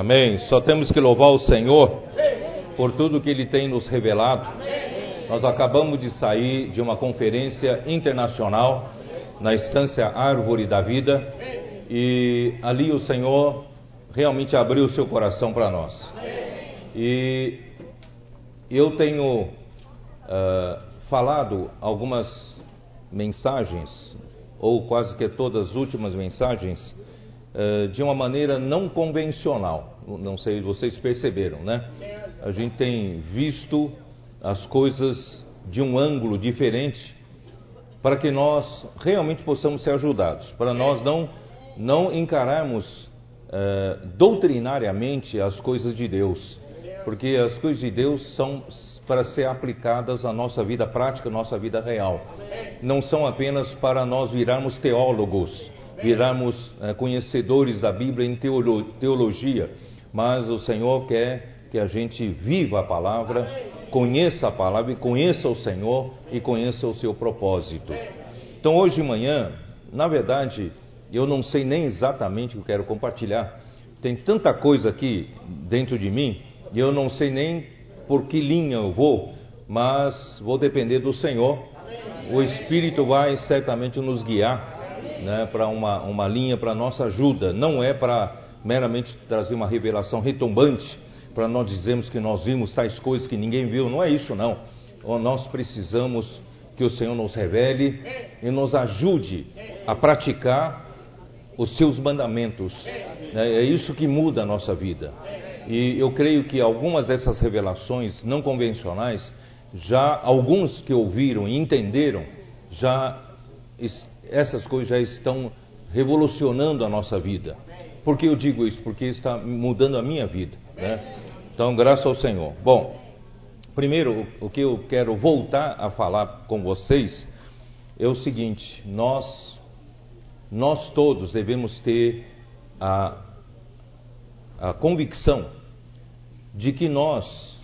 Amém. Só temos que louvar o Senhor por tudo que Ele tem nos revelado. Nós acabamos de sair de uma conferência internacional na Estância Árvore da Vida e ali o Senhor realmente abriu o seu coração para nós. E eu tenho uh, falado algumas mensagens, ou quase que todas as últimas mensagens, uh, de uma maneira não convencional. Não sei se vocês perceberam, né? A gente tem visto as coisas de um ângulo diferente para que nós realmente possamos ser ajudados, para nós não, não encararmos uh, doutrinariamente as coisas de Deus, porque as coisas de Deus são para ser aplicadas à nossa vida prática, à nossa vida real. Não são apenas para nós virarmos teólogos, virarmos uh, conhecedores da Bíblia em teolo teologia, mas o Senhor quer que a gente viva a palavra, conheça a palavra e conheça o Senhor e conheça o seu propósito. Então, hoje de manhã, na verdade, eu não sei nem exatamente o que eu quero compartilhar. Tem tanta coisa aqui dentro de mim, e eu não sei nem por que linha eu vou, mas vou depender do Senhor. O Espírito vai certamente nos guiar né, para uma, uma linha para nossa ajuda. Não é para meramente trazer uma revelação retumbante para nós dizermos que nós vimos tais coisas que ninguém viu. Não é isso, não. Nós precisamos que o Senhor nos revele e nos ajude a praticar os seus mandamentos. É, é isso que muda a nossa vida. E eu creio que algumas dessas revelações não convencionais, já alguns que ouviram e entenderam, já essas coisas já estão revolucionando a nossa vida. Por que eu digo isso? Porque está mudando a minha vida. Né? Então, graças ao Senhor. Bom, primeiro o que eu quero voltar a falar com vocês é o seguinte: nós, nós todos devemos ter a, a convicção de que nós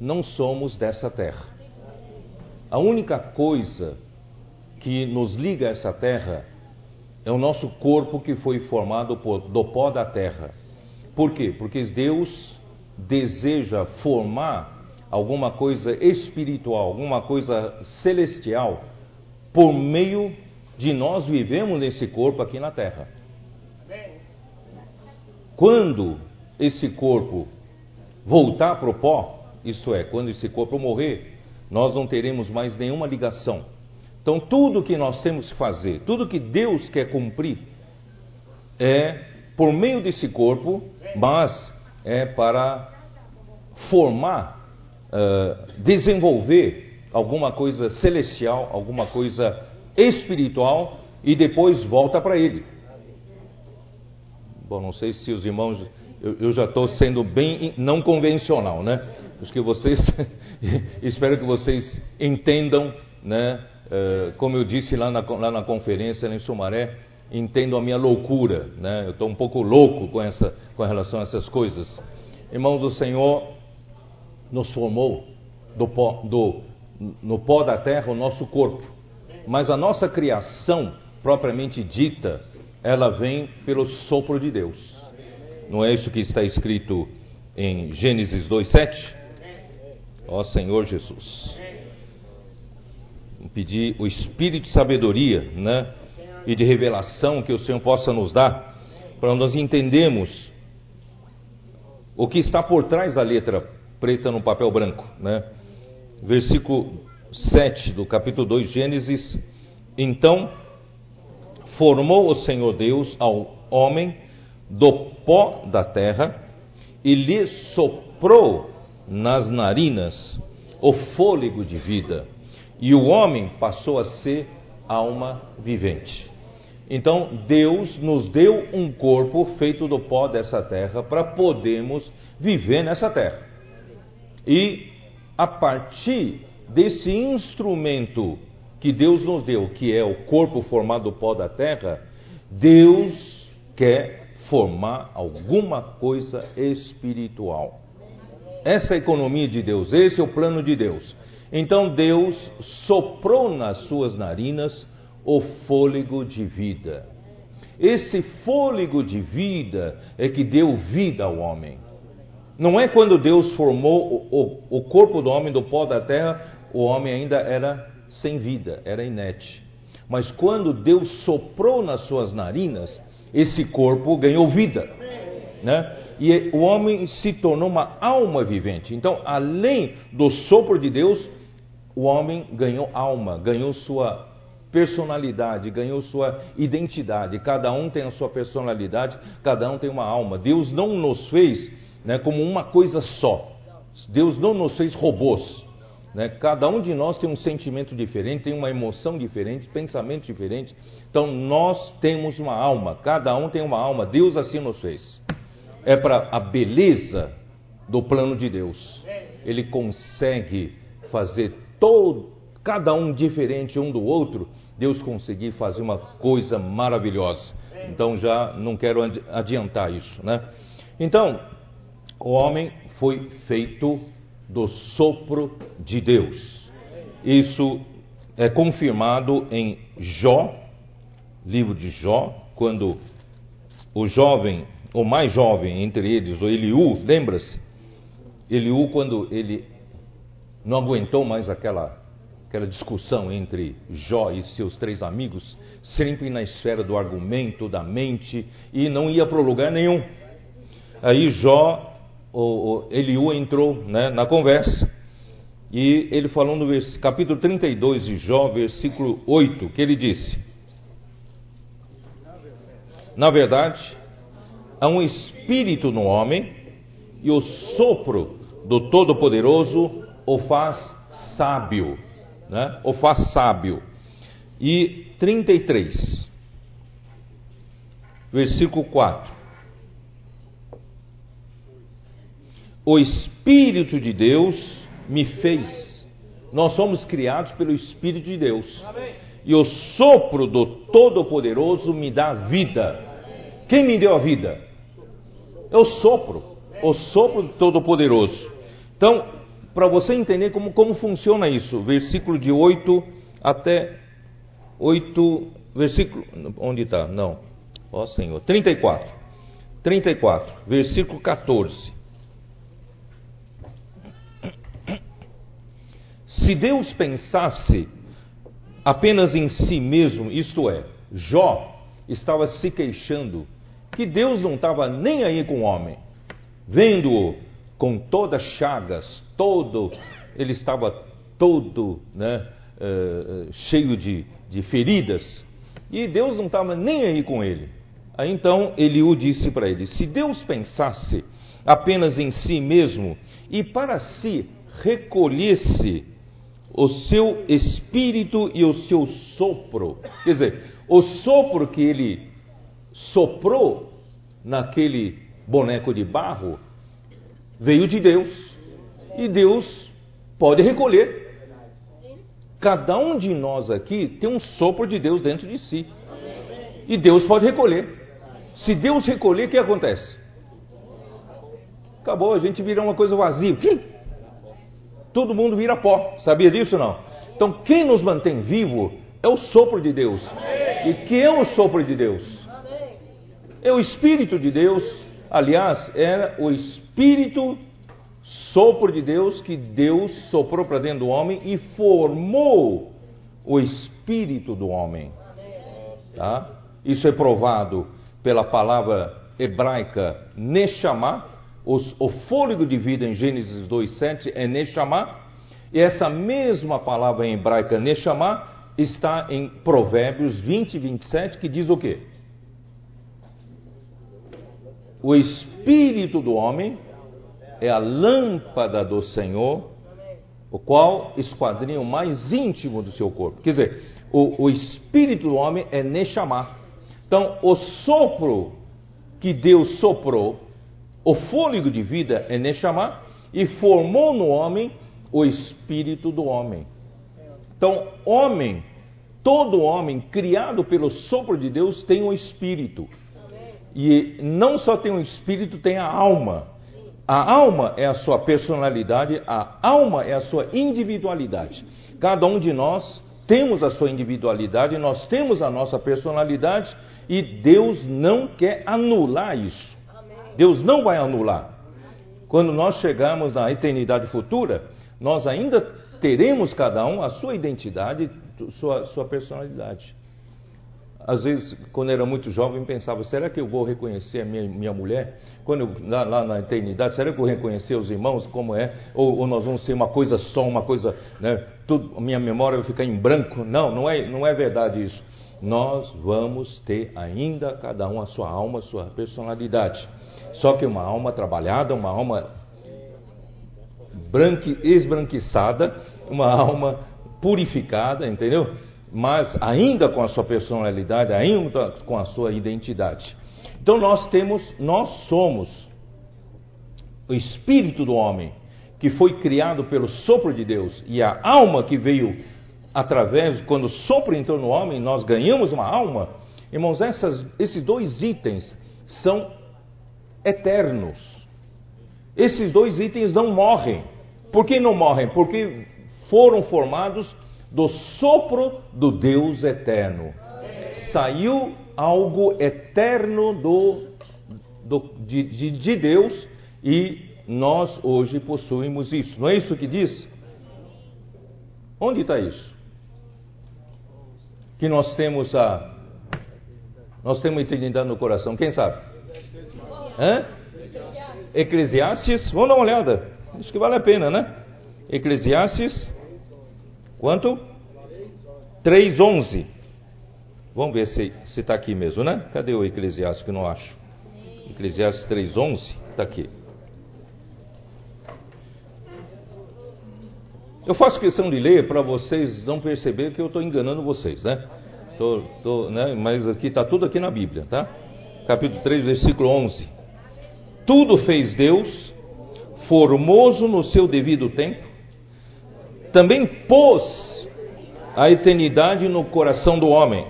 não somos dessa terra. A única coisa que nos liga a essa terra é o nosso corpo que foi formado por, do pó da terra. Por quê? Porque Deus deseja formar alguma coisa espiritual, alguma coisa celestial, por meio de nós vivemos nesse corpo aqui na terra. Quando esse corpo voltar para o pó, isso é, quando esse corpo morrer, nós não teremos mais nenhuma ligação. Então, tudo que nós temos que fazer, tudo que Deus quer cumprir, é por meio desse corpo, mas é para formar, uh, desenvolver alguma coisa celestial, alguma coisa espiritual e depois volta para ele. Bom, não sei se os irmãos, eu, eu já estou sendo bem não convencional, né? Acho que vocês, espero que vocês entendam, né? Uh, como eu disse lá na, lá na conferência em Sumaré, entendo a minha loucura, né? Eu estou um pouco louco com, essa, com relação a essas coisas. Irmãos, o Senhor nos formou do pó, do, no pó da terra o nosso corpo, mas a nossa criação propriamente dita, ela vem pelo sopro de Deus. Não é isso que está escrito em Gênesis 2:7? Ó Senhor Jesus. Pedir o espírito de sabedoria, né? e de revelação que o Senhor possa nos dar, para nós entendermos o que está por trás da letra preta no papel branco, né? Versículo 7 do capítulo 2 Gênesis. Então formou o Senhor Deus ao homem do pó da terra e lhe soprou nas narinas o fôlego de vida, e o homem passou a ser alma vivente. Então, Deus nos deu um corpo feito do pó dessa terra para podermos viver nessa terra. E a partir desse instrumento que Deus nos deu, que é o corpo formado do pó da terra, Deus quer formar alguma coisa espiritual. Essa é a economia de Deus, esse é o plano de Deus. Então Deus soprou nas suas narinas o fôlego de vida. Esse fôlego de vida é que deu vida ao homem. Não é quando Deus formou o, o, o corpo do homem do pó da terra, o homem ainda era sem vida, era inerte. Mas quando Deus soprou nas suas narinas, esse corpo ganhou vida. Né? E o homem se tornou uma alma vivente. Então, além do sopro de Deus, o homem ganhou alma, ganhou sua personalidade, ganhou sua identidade. Cada um tem a sua personalidade, cada um tem uma alma. Deus não nos fez né, como uma coisa só. Deus não nos fez robôs. Né? Cada um de nós tem um sentimento diferente, tem uma emoção diferente, pensamento diferente. Então nós temos uma alma, cada um tem uma alma. Deus assim nos fez. É para a beleza do plano de Deus. Ele consegue fazer todo, cada um diferente um do outro. Deus conseguir fazer uma coisa maravilhosa. Então já não quero adiantar isso, né? Então, o homem foi feito do sopro de Deus. Isso é confirmado em Jó, livro de Jó, quando o jovem, o mais jovem entre eles, o Eliú, lembra-se? Eliú, quando ele não aguentou mais aquela, aquela discussão entre Jó e seus três amigos, sempre na esfera do argumento, da mente, e não ia para lugar nenhum. Aí Jó o, o Eliú entrou né, na conversa e ele falou no capítulo 32 de Jó, versículo 8, que ele disse: Na verdade, há um espírito no homem e o sopro do Todo-Poderoso o faz sábio, né? O faz sábio. E 33, versículo 4. o Espírito de Deus me fez. Nós somos criados pelo Espírito de Deus. E o sopro do Todo-Poderoso me dá vida. Quem me deu a vida? É o sopro. O sopro do Todo-Poderoso. Então, para você entender como, como funciona isso, versículo de 8 até 8, versículo. Onde está? Não. Ó Senhor. 34. 34, versículo 14. Se Deus pensasse apenas em si mesmo, isto é, Jó estava se queixando que Deus não estava nem aí com o homem, vendo-o com todas chagas, todo, ele estava todo né, uh, cheio de, de feridas, e Deus não estava nem aí com ele. Aí então Eliú disse para ele: Se Deus pensasse apenas em si mesmo e para si recolhesse o seu espírito e o seu sopro. Quer dizer, o sopro que ele soprou naquele boneco de barro veio de Deus. E Deus pode recolher. Cada um de nós aqui tem um sopro de Deus dentro de si. E Deus pode recolher. Se Deus recolher, o que acontece? Acabou, a gente vira uma coisa vazia todo mundo vira pó. Sabia disso não? Então, quem nos mantém vivo é o sopro de Deus. E que é o sopro de Deus? É o Espírito de Deus. Aliás, é o Espírito sopro de Deus que Deus soprou para dentro do homem e formou o espírito do homem. Tá? Isso é provado pela palavra hebraica Neshama, os, o fôlego de vida em Gênesis 2,7 é Neshama, e essa mesma palavra em hebraica Neshama está em Provérbios 20 e 27, que diz o quê? O espírito do homem é a lâmpada do Senhor, o qual esquadrinha o mais íntimo do seu corpo. Quer dizer, o, o espírito do homem é Neshama. Então, o sopro que Deus soprou o fôlego de vida é Neshama e formou no homem o espírito do homem. Então, homem, todo homem criado pelo sopro de Deus tem um espírito. E não só tem um espírito, tem a alma. A alma é a sua personalidade, a alma é a sua individualidade. Cada um de nós temos a sua individualidade, nós temos a nossa personalidade e Deus não quer anular isso. Deus não vai anular. Quando nós chegarmos na eternidade futura, nós ainda teremos cada um a sua identidade, sua, sua personalidade. Às vezes, quando era muito jovem, pensava: será que eu vou reconhecer a minha, minha mulher? Quando eu, lá, lá, na eternidade, será que eu vou reconhecer os irmãos como é? Ou, ou nós vamos ser uma coisa só, uma coisa, né? Tudo, minha memória vai ficar em branco? Não, não é, não é verdade isso. Nós vamos ter ainda cada um a sua alma, a sua personalidade. Só que uma alma trabalhada, uma alma branque, esbranquiçada, uma alma purificada, entendeu? Mas ainda com a sua personalidade, ainda com a sua identidade. Então nós temos, nós somos o espírito do homem que foi criado pelo sopro de Deus e a alma que veio através quando o sopro entrou no homem, nós ganhamos uma alma. Irmãos, essas, esses dois itens são eternos. Esses dois itens não morrem. Por que não morrem? Porque foram formados do sopro do Deus eterno. Saiu algo eterno do, do de, de, de Deus e nós hoje possuímos isso. Não é isso que diz? Onde está isso? Que nós temos a. Nós temos eternidade no coração. Quem sabe? Hã? Eclesiastes, vamos dar uma olhada. Acho que vale a pena, né? Eclesiastes, quanto? 3,11. Vamos ver se está aqui mesmo, né? Cadê o Eclesiastes que não acho? Eclesiastes 3,11 está aqui. Eu faço questão de ler para vocês não perceber que eu estou enganando vocês, né? Tô, tô, né? Mas aqui está tudo aqui na Bíblia, tá? Capítulo 3, versículo 11. Tudo fez Deus, formoso no seu devido tempo, também pôs a eternidade no coração do homem,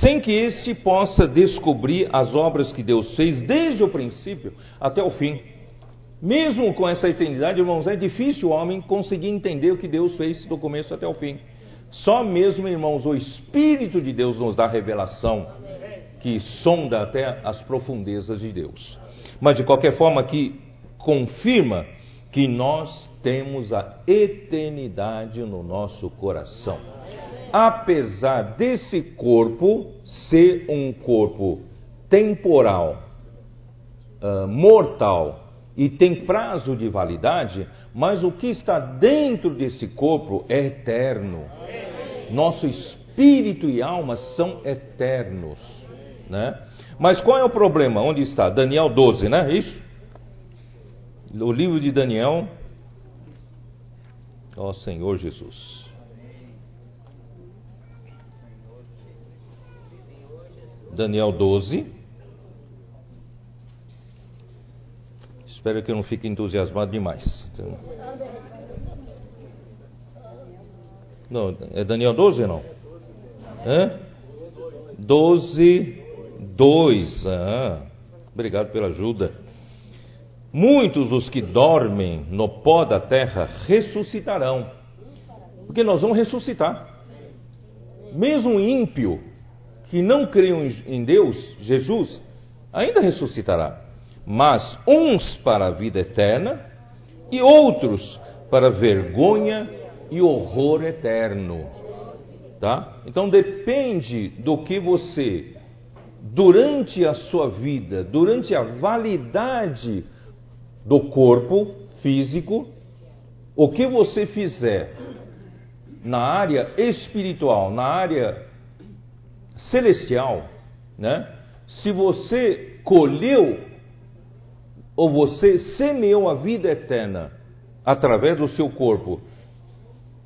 sem que este possa descobrir as obras que Deus fez desde o princípio até o fim. Mesmo com essa eternidade, irmãos, é difícil o homem conseguir entender o que Deus fez do começo até o fim. Só mesmo, irmãos, o Espírito de Deus nos dá revelação que sonda até as profundezas de Deus mas de qualquer forma que confirma que nós temos a eternidade no nosso coração. Apesar desse corpo ser um corpo temporal, uh, mortal e tem prazo de validade, mas o que está dentro desse corpo é eterno. Nosso espírito e alma são eternos, né? Mas qual é o problema? Onde está? Daniel 12, né? Isso? O livro de Daniel. Ó Senhor Jesus. Daniel 12. Espero que eu não fique entusiasmado demais. Não, é Daniel 12 ou não? Hã? 12 2. Ah, obrigado pela ajuda. Muitos dos que dormem no pó da terra ressuscitarão. Porque nós vamos ressuscitar. Mesmo um ímpio que não creu em Deus, Jesus, ainda ressuscitará. Mas uns para a vida eterna e outros para vergonha e horror eterno. Tá? Então depende do que você durante a sua vida, durante a validade do corpo físico, o que você fizer na área espiritual, na área celestial, né? Se você colheu ou você semeou a vida eterna através do seu corpo,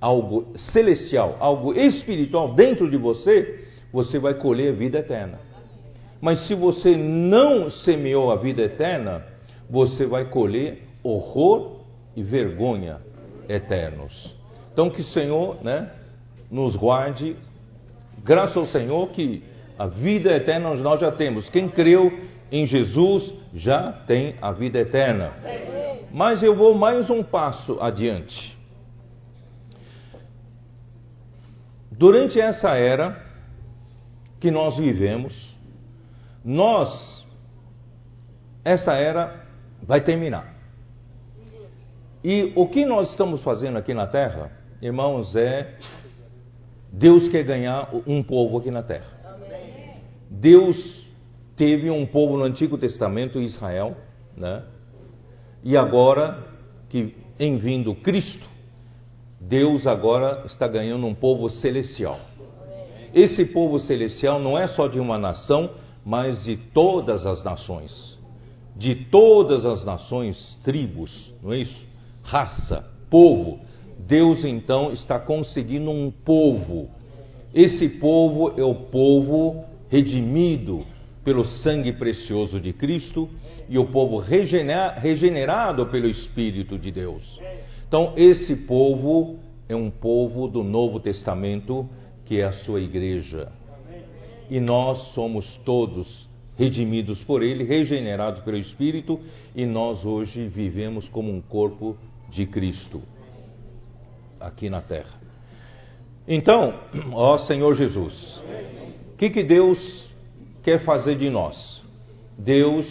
algo celestial, algo espiritual dentro de você, você vai colher a vida eterna. Mas se você não semeou a vida eterna, você vai colher horror e vergonha eternos. Então que o Senhor, né, nos guarde. Graças ao Senhor que a vida eterna nós já temos. Quem creu em Jesus já tem a vida eterna. Mas eu vou mais um passo adiante. durante essa era que nós vivemos, nós, essa era vai terminar. E o que nós estamos fazendo aqui na terra, irmãos, é Deus quer ganhar um povo aqui na terra. Deus teve um povo no Antigo Testamento, Israel, né? E agora que em vindo Cristo, Deus agora está ganhando um povo celestial. Esse povo celestial não é só de uma nação, mas de todas as nações. De todas as nações, tribos, não é isso? Raça, povo. Deus então está conseguindo um povo. Esse povo é o povo redimido pelo sangue precioso de Cristo e o povo regenerado pelo Espírito de Deus. Então, esse povo é um povo do Novo Testamento, que é a sua igreja. E nós somos todos redimidos por Ele, regenerados pelo Espírito, e nós hoje vivemos como um corpo de Cristo aqui na terra. Então, ó Senhor Jesus, o que, que Deus quer fazer de nós? Deus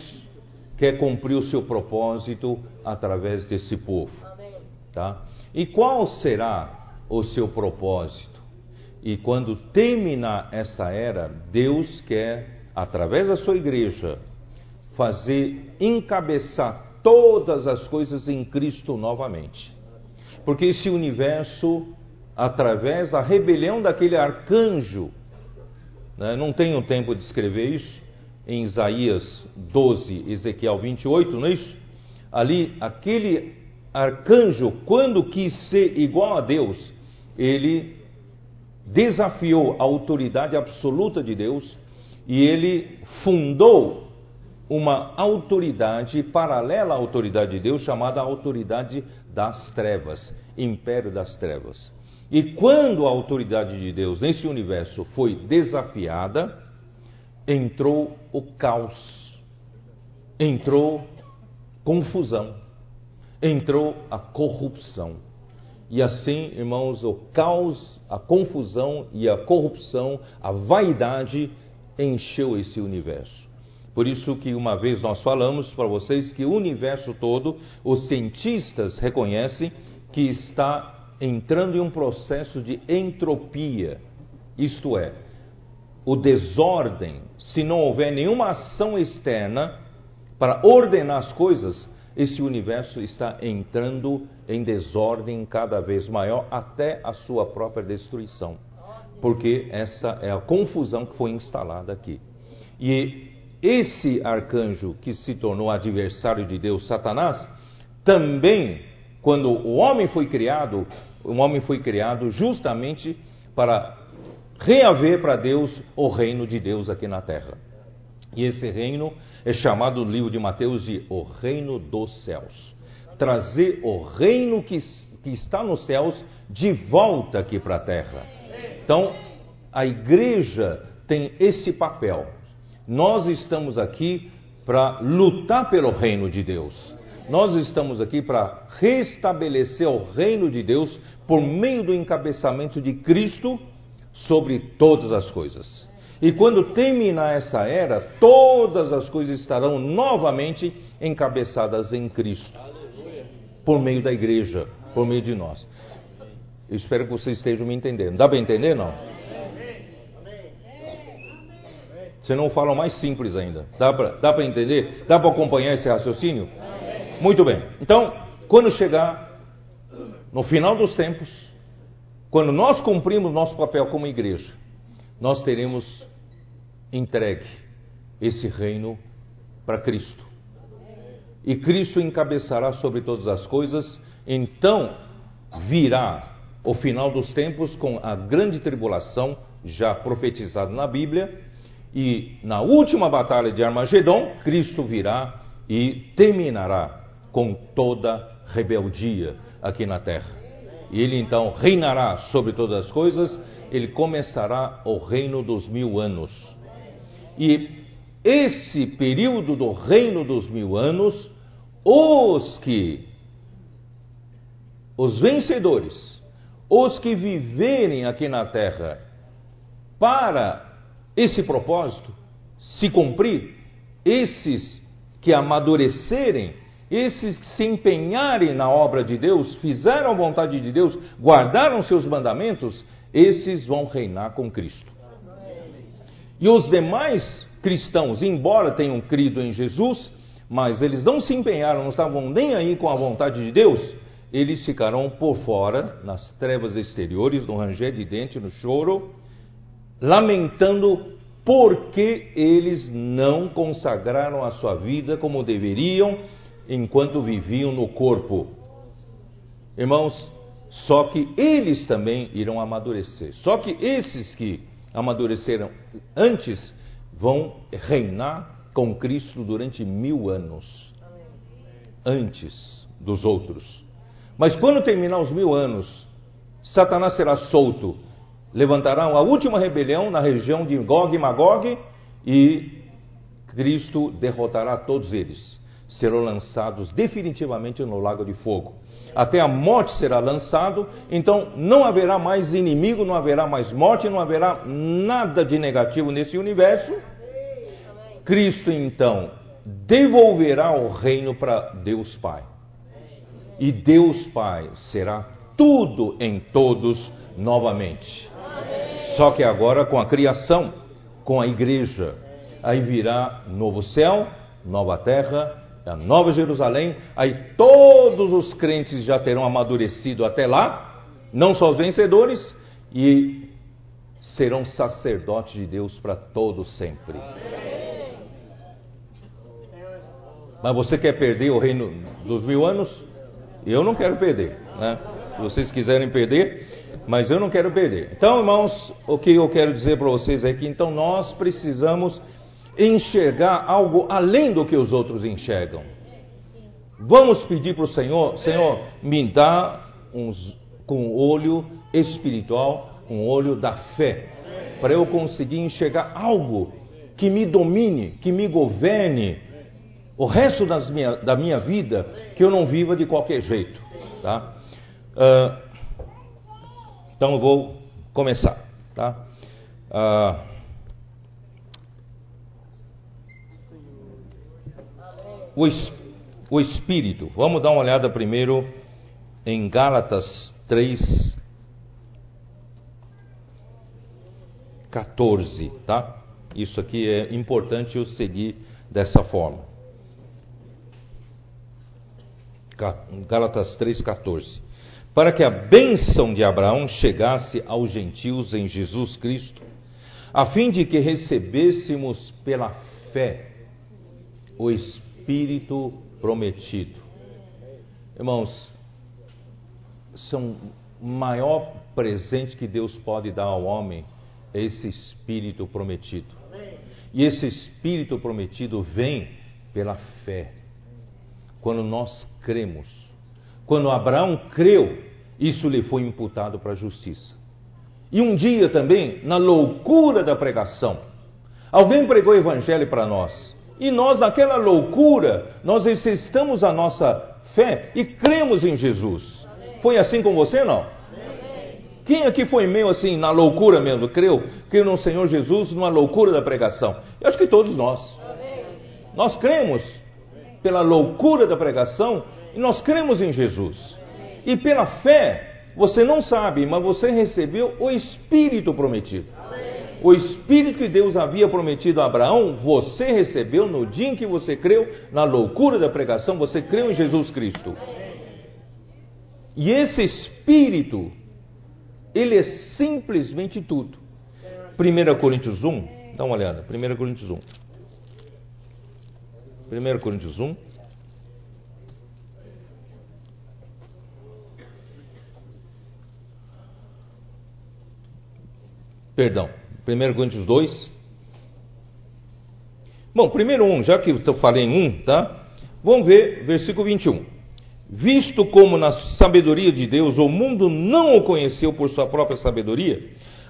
quer cumprir o seu propósito através desse povo. Tá? E qual será o seu propósito? E quando terminar essa era, Deus quer, através da sua igreja, fazer encabeçar todas as coisas em Cristo novamente. Porque esse universo, através da rebelião daquele arcanjo, né, não tenho tempo de escrever isso, em Isaías 12, Ezequiel 28, não é isso? Ali, aquele arcanjo, quando quis ser igual a Deus, ele desafiou a autoridade absoluta de Deus e ele fundou uma autoridade paralela à autoridade de Deus, chamada autoridade das trevas, império das trevas. E quando a autoridade de Deus nesse universo foi desafiada, entrou o caos, entrou confusão entrou a corrupção. E assim, irmãos, o caos, a confusão e a corrupção, a vaidade encheu esse universo. Por isso que uma vez nós falamos para vocês que o universo todo, os cientistas reconhecem que está entrando em um processo de entropia. Isto é, o desordem, se não houver nenhuma ação externa para ordenar as coisas, esse universo está entrando em desordem cada vez maior até a sua própria destruição. Porque essa é a confusão que foi instalada aqui. E esse arcanjo que se tornou adversário de Deus, Satanás, também, quando o homem foi criado, o homem foi criado justamente para reaver para Deus o reino de Deus aqui na terra. E esse reino é chamado no livro de Mateus de o reino dos céus. Trazer o reino que, que está nos céus de volta aqui para a terra. Então, a igreja tem esse papel. Nós estamos aqui para lutar pelo reino de Deus. Nós estamos aqui para restabelecer o reino de Deus por meio do encabeçamento de Cristo sobre todas as coisas. E quando terminar essa era, todas as coisas estarão novamente encabeçadas em Cristo. Por meio da igreja, por meio de nós. Eu espero que vocês estejam me entendendo. Dá para entender, não? Você não fala mais simples ainda. Dá para entender? Dá para acompanhar esse raciocínio? Muito bem. Então, quando chegar no final dos tempos, quando nós cumprimos nosso papel como igreja, nós teremos entregue esse reino para Cristo. E Cristo encabeçará sobre todas as coisas, então virá o final dos tempos com a grande tribulação já profetizada na Bíblia, e na última batalha de Armagedon, Cristo virá e terminará com toda rebeldia aqui na terra. E ele então reinará sobre todas as coisas, ele começará o reino dos mil anos. E esse período do reino dos mil anos, os que, os vencedores, os que viverem aqui na terra para esse propósito se cumprir, esses que amadurecerem, esses que se empenharem na obra de Deus, fizeram a vontade de Deus, guardaram seus mandamentos, esses vão reinar com Cristo. E os demais cristãos, embora tenham crido em Jesus, mas eles não se empenharam, não estavam nem aí com a vontade de Deus, eles ficarão por fora, nas trevas exteriores, no ranger de dente, no choro, lamentando porque eles não consagraram a sua vida como deveriam enquanto viviam no corpo. Irmãos, só que eles também irão amadurecer. Só que esses que amadureceram antes vão reinar com Cristo durante mil anos. Antes dos outros. Mas quando terminar os mil anos, Satanás será solto levantarão a última rebelião na região de Gog e Magog e Cristo derrotará todos eles. Serão lançados definitivamente no lago de fogo. Até a morte será lançado, então não haverá mais inimigo, não haverá mais morte, não haverá nada de negativo nesse universo. Cristo então devolverá o reino para Deus Pai. E Deus Pai será tudo em todos novamente. Só que agora com a criação, com a igreja, aí virá novo céu, nova terra, a nova Jerusalém, aí todos os crentes já terão amadurecido até lá, não só os vencedores, e serão sacerdotes de Deus para todos sempre. Mas você quer perder o reino dos mil anos? Eu não quero perder, né? Se vocês quiserem perder, mas eu não quero perder. Então, irmãos, o que eu quero dizer para vocês é que então nós precisamos enxergar algo além do que os outros enxergam. Vamos pedir para o Senhor, Senhor, me dá uns, com olho espiritual, o olho da fé, para eu conseguir enxergar algo que me domine, que me governe o resto minha, da minha vida, que eu não viva de qualquer jeito, tá? Uh, então eu vou começar, tá? Ah, o, o Espírito. Vamos dar uma olhada primeiro em Gálatas 3, 14, tá? Isso aqui é importante eu seguir dessa forma. Gálatas 3, 14 para que a bênção de Abraão chegasse aos gentios em Jesus Cristo, a fim de que recebêssemos pela fé o Espírito prometido. Irmãos, são o maior presente que Deus pode dar ao homem é esse Espírito prometido. E esse Espírito prometido vem pela fé. Quando nós cremos. Quando Abraão creu, isso lhe foi imputado para a justiça. E um dia também, na loucura da pregação, alguém pregou o evangelho para nós. E nós, naquela loucura, nós exercitamos a nossa fé e cremos em Jesus. Foi assim com você, não? Quem aqui foi meio assim, na loucura mesmo, creu? Creu no Senhor Jesus, numa loucura da pregação? Eu acho que todos nós. Nós cremos pela loucura da pregação nós cremos em Jesus. E pela fé, você não sabe, mas você recebeu o Espírito prometido. O Espírito que Deus havia prometido a Abraão, você recebeu no dia em que você creu, na loucura da pregação, você creu em Jesus Cristo. E esse Espírito, ele é simplesmente tudo. 1 Coríntios 1, dá uma olhada, 1 Coríntios 1. 1 Coríntios 1. Perdão, 1 Coríntios 2. Bom, primeiro um, já que eu falei em um, tá? Vamos ver versículo 21. Visto como na sabedoria de Deus o mundo não o conheceu por sua própria sabedoria,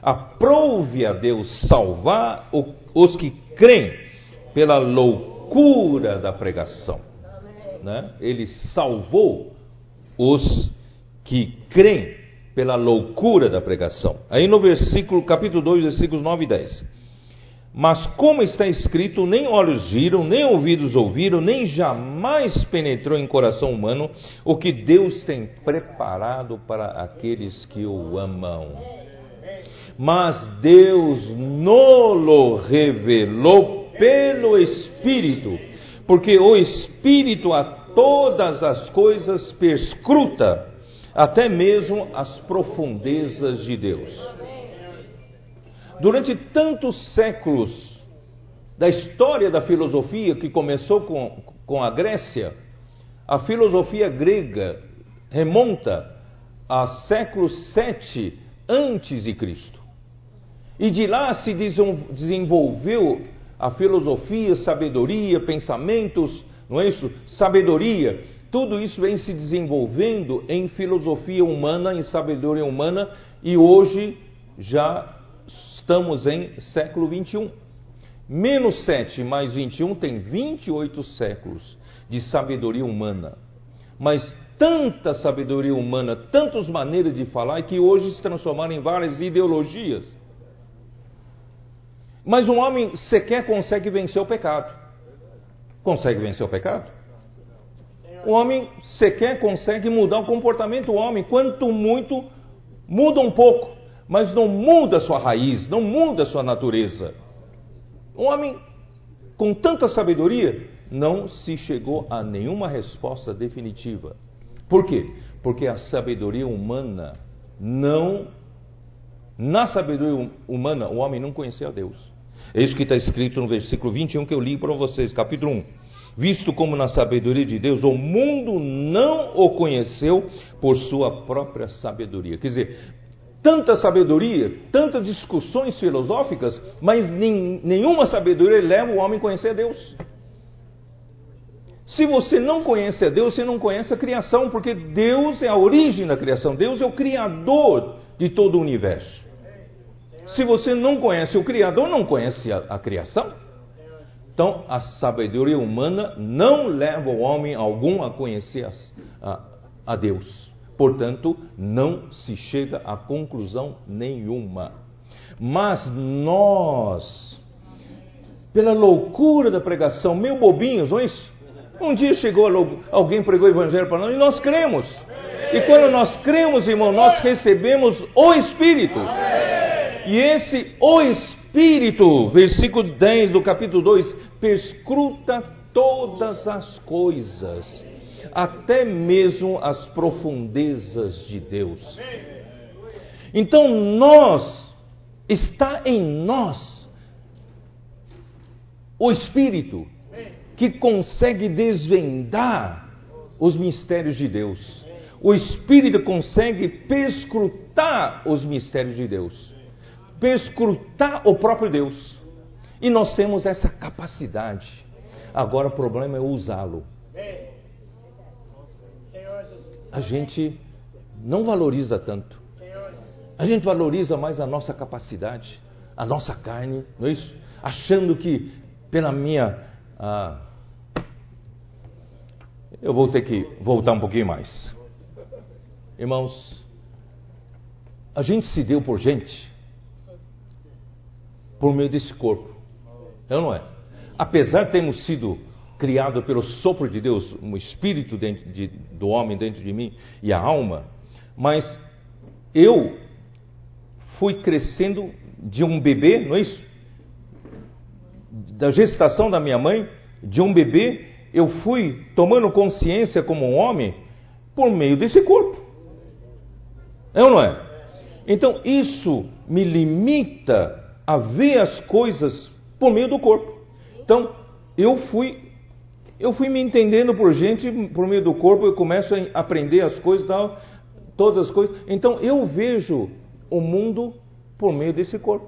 aprove a Deus salvar os que creem pela loucura da pregação. Né? Ele salvou os que creem pela loucura da pregação. Aí no versículo, capítulo 2, versículos 9 e 10. Mas como está escrito, nem olhos viram, nem ouvidos ouviram, nem jamais penetrou em coração humano o que Deus tem preparado para aqueles que o amam. Mas Deus nolo revelou pelo Espírito, porque o Espírito a todas as coisas perscruta até mesmo as profundezas de Deus. Durante tantos séculos da história da filosofia, que começou com, com a Grécia, a filosofia grega remonta a século 7 antes de Cristo. E de lá se desenvolveu a filosofia, sabedoria, pensamentos, não é isso? Sabedoria tudo isso vem se desenvolvendo em filosofia humana, em sabedoria humana, e hoje já estamos em século 21. Menos 7 mais 21 tem 28 séculos de sabedoria humana. Mas tanta sabedoria humana, tantas maneiras de falar, que hoje se transformaram em várias ideologias. Mas um homem sequer consegue vencer o pecado. Consegue vencer o pecado? o homem sequer consegue mudar o comportamento do homem, quanto muito muda um pouco, mas não muda a sua raiz, não muda a sua natureza. Um homem com tanta sabedoria não se chegou a nenhuma resposta definitiva. Por quê? Porque a sabedoria humana não. Na sabedoria humana, o homem não conheceu a Deus. É isso que está escrito no versículo 21 que eu li para vocês, capítulo 1 visto como na sabedoria de Deus o mundo não o conheceu por sua própria sabedoria. Quer dizer, tanta sabedoria, tantas discussões filosóficas, mas nem, nenhuma sabedoria leva o homem a conhecer Deus. Se você não conhece a Deus, você não conhece a criação, porque Deus é a origem da criação, Deus é o criador de todo o universo. Se você não conhece o Criador, não conhece a, a criação. Então, a sabedoria humana não leva o homem algum a conhecer a, a Deus. Portanto, não se chega a conclusão nenhuma. Mas nós, pela loucura da pregação, meio bobinhos, não é isso? Um dia chegou alguém pregou o evangelho para nós e nós cremos. E quando nós cremos, irmão, nós recebemos o Espírito. E esse o Espírito, versículo 10 do capítulo 2, perscruta todas as coisas, até mesmo as profundezas de Deus. Então nós, está em nós o Espírito que consegue desvendar os mistérios de Deus. O Espírito consegue perscrutar os mistérios de Deus, perscrutar o próprio Deus. E nós temos essa capacidade. Agora o problema é usá-lo. A gente não valoriza tanto. A gente valoriza mais a nossa capacidade, a nossa carne, não é isso? Achando que pela minha. Ah, eu vou ter que voltar um pouquinho mais. Irmãos, a gente se deu por gente por meio desse corpo. É ou não é? Apesar de termos sido criados pelo sopro de Deus, um espírito dentro de, do homem dentro de mim e a alma, mas eu fui crescendo de um bebê, não é isso? Da gestação da minha mãe, de um bebê, eu fui tomando consciência como um homem por meio desse corpo. É ou não é? Então isso me limita a ver as coisas por meio do corpo. Então, eu fui eu fui me entendendo por gente por meio do corpo, eu começo a aprender as coisas tal, todas as coisas. Então, eu vejo o mundo por meio desse corpo.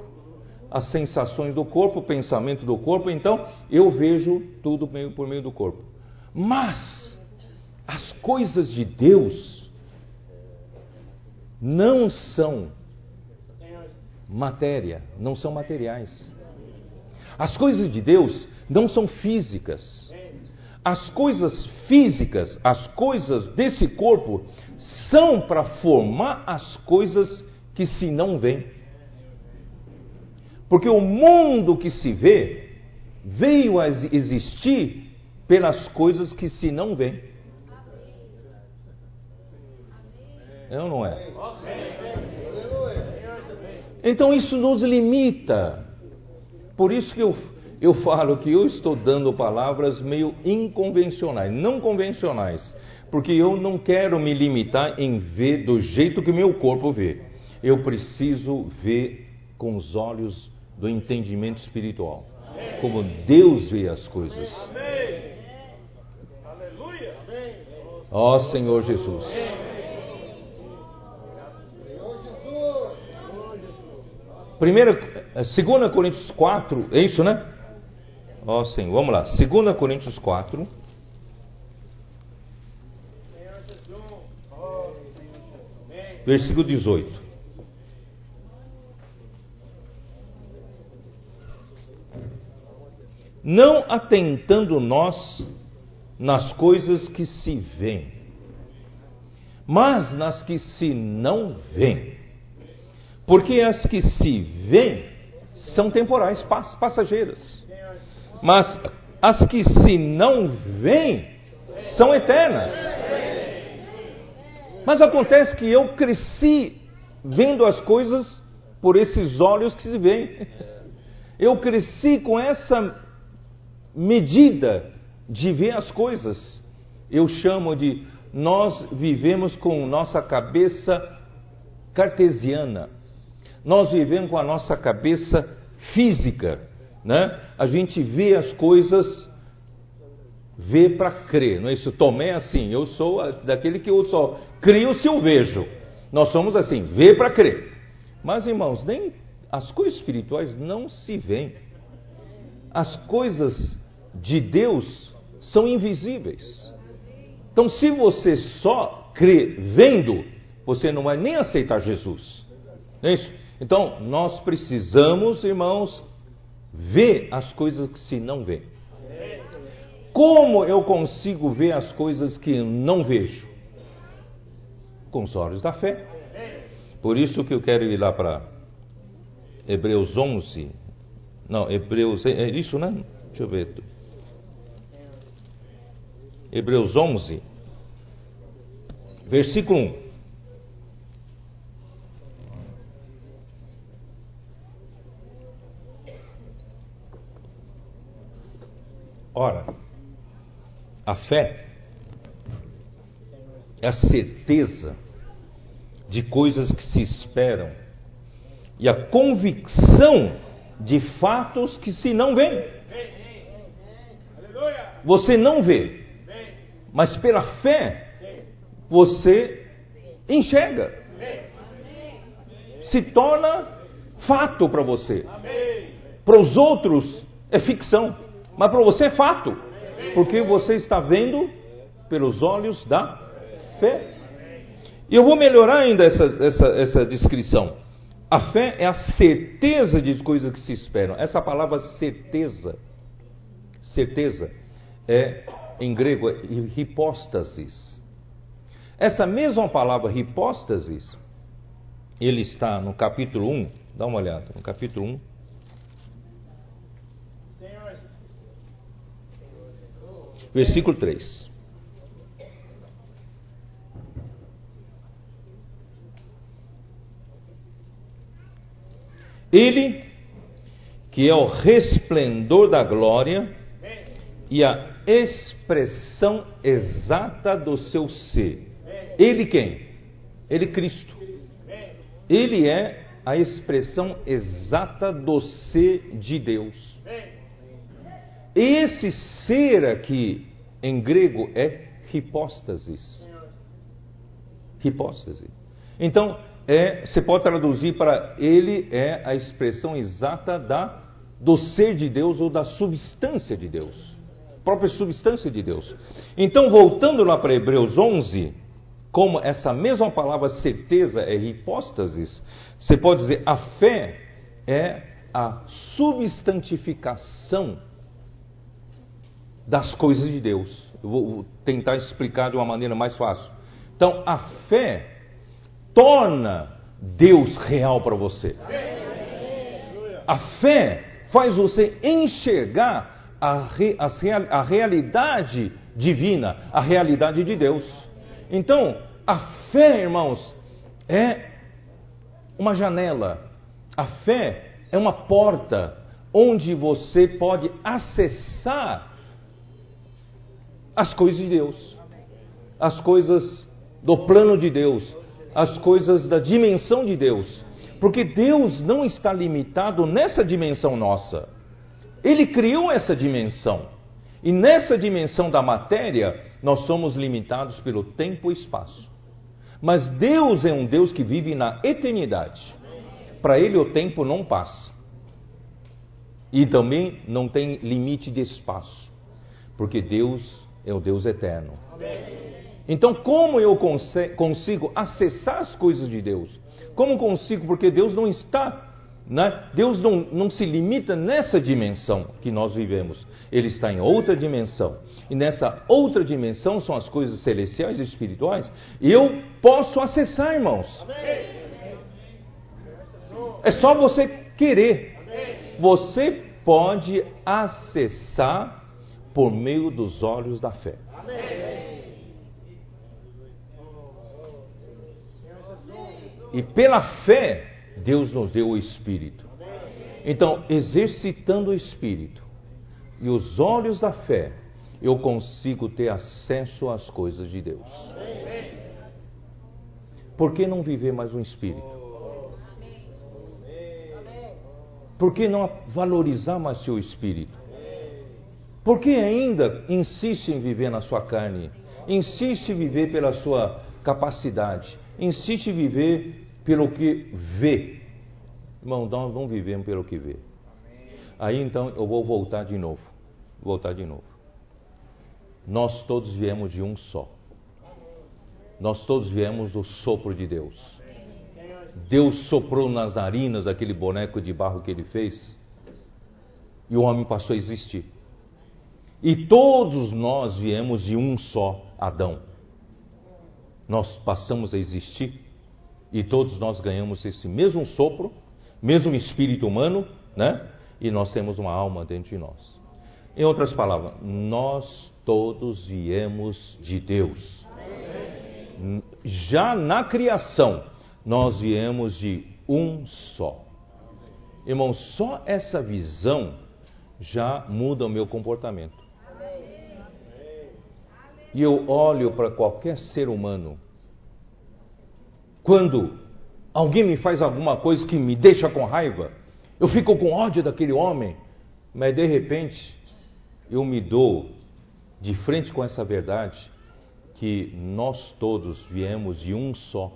As sensações do corpo, o pensamento do corpo, então eu vejo tudo por meio do corpo. Mas as coisas de Deus não são matéria, não são materiais. As coisas de Deus não são físicas. As coisas físicas, as coisas desse corpo, são para formar as coisas que se não veem. Porque o mundo que se vê veio a existir pelas coisas que se não veem. É ou não é? Então isso nos limita. Por isso que eu, eu falo que eu estou dando palavras meio inconvencionais, não convencionais, porque eu não quero me limitar em ver do jeito que meu corpo vê. Eu preciso ver com os olhos do entendimento espiritual, como Deus vê as coisas. Ó oh, Senhor Jesus. Primeira, 2 eh, Coríntios 4, é isso, né? Ó oh, Senhor, vamos lá. 2 Coríntios 4. Versículo 18. Não atentando nós nas coisas que se veem, mas nas que se não veem porque as que se veem são temporais, passageiras. Mas as que se não veem são eternas. Mas acontece que eu cresci vendo as coisas por esses olhos que se veem. Eu cresci com essa medida de ver as coisas. Eu chamo de nós vivemos com nossa cabeça cartesiana nós vivemos com a nossa cabeça física, né? A gente vê as coisas, vê para crer, não é isso? Tomé é assim, eu sou daquele que eu só crio se eu vejo. Nós somos assim, vê para crer. Mas irmãos, nem as coisas espirituais não se veem. As coisas de Deus são invisíveis. Então, se você só crê vendo, você não vai nem aceitar Jesus. Não é isso? Então, nós precisamos, irmãos, ver as coisas que se não vê. Como eu consigo ver as coisas que não vejo? Com os olhos da fé. Por isso que eu quero ir lá para Hebreus 11. Não, Hebreus, é isso, né? Deixa eu ver. Hebreus 11, versículo 1. Ora, a fé é a certeza de coisas que se esperam e a convicção de fatos que se não veem. Você não vê, mas pela fé você enxerga. Se torna fato para você. Para os outros é ficção. Mas para você é fato, porque você está vendo pelos olhos da fé. E eu vou melhorar ainda essa, essa, essa descrição. A fé é a certeza de coisas que se esperam. Essa palavra certeza, certeza, é em grego é hipóstasis. Essa mesma palavra hipóstasis, ele está no capítulo 1, dá uma olhada, no capítulo 1, Versículo 3. Ele, que é o resplendor da glória e a expressão exata do seu ser. Ele quem? Ele Cristo. Ele é a expressão exata do ser de Deus. Esse ser aqui, em grego, é hipóstasis. Hipóstase. Então, é, você pode traduzir para ele é a expressão exata da, do ser de Deus ou da substância de Deus. Própria substância de Deus. Então, voltando lá para Hebreus 11, como essa mesma palavra certeza é hipóstasis, você pode dizer a fé é a substantificação das coisas de Deus. Eu vou tentar explicar de uma maneira mais fácil. Então, a fé torna Deus real para você. A fé faz você enxergar a, re, a, a realidade divina, a realidade de Deus. Então, a fé, irmãos, é uma janela. A fé é uma porta onde você pode acessar as coisas de Deus, as coisas do plano de Deus, as coisas da dimensão de Deus. Porque Deus não está limitado nessa dimensão nossa. Ele criou essa dimensão. E nessa dimensão da matéria, nós somos limitados pelo tempo e espaço. Mas Deus é um Deus que vive na eternidade. Para Ele o tempo não passa. E também não tem limite de espaço. Porque Deus é o Deus eterno. Então, como eu consigo acessar as coisas de Deus? Como consigo? Porque Deus não está, né? Deus não, não se limita nessa dimensão que nós vivemos. Ele está em outra dimensão. E nessa outra dimensão são as coisas celestiais e espirituais. E eu posso acessar, irmãos. É só você querer. Você pode acessar por meio dos olhos da fé. E pela fé, Deus nos deu o Espírito. Então, exercitando o Espírito e os olhos da fé, eu consigo ter acesso às coisas de Deus. Por que não viver mais um Espírito? Por que não valorizar mais seu Espírito? Por que ainda insiste em viver na sua carne? Insiste em viver pela sua capacidade? insiste em viver pelo que vê. Irmão, nós não vivemos pelo que vê. Aí então eu vou voltar de novo. Voltar de novo. Nós todos viemos de um só. Nós todos viemos do sopro de Deus. Deus soprou nas narinas aquele boneco de barro que ele fez. E o homem passou a existir. E todos nós viemos de um só Adão nós passamos a existir e todos nós ganhamos esse mesmo sopro, mesmo espírito humano, né? E nós temos uma alma dentro de nós. Em outras palavras, nós todos viemos de Deus. Já na criação, nós viemos de um só. Irmão, só essa visão já muda o meu comportamento. E eu olho para qualquer ser humano. Quando alguém me faz alguma coisa que me deixa com raiva, eu fico com ódio daquele homem, mas de repente eu me dou de frente com essa verdade que nós todos viemos de um só.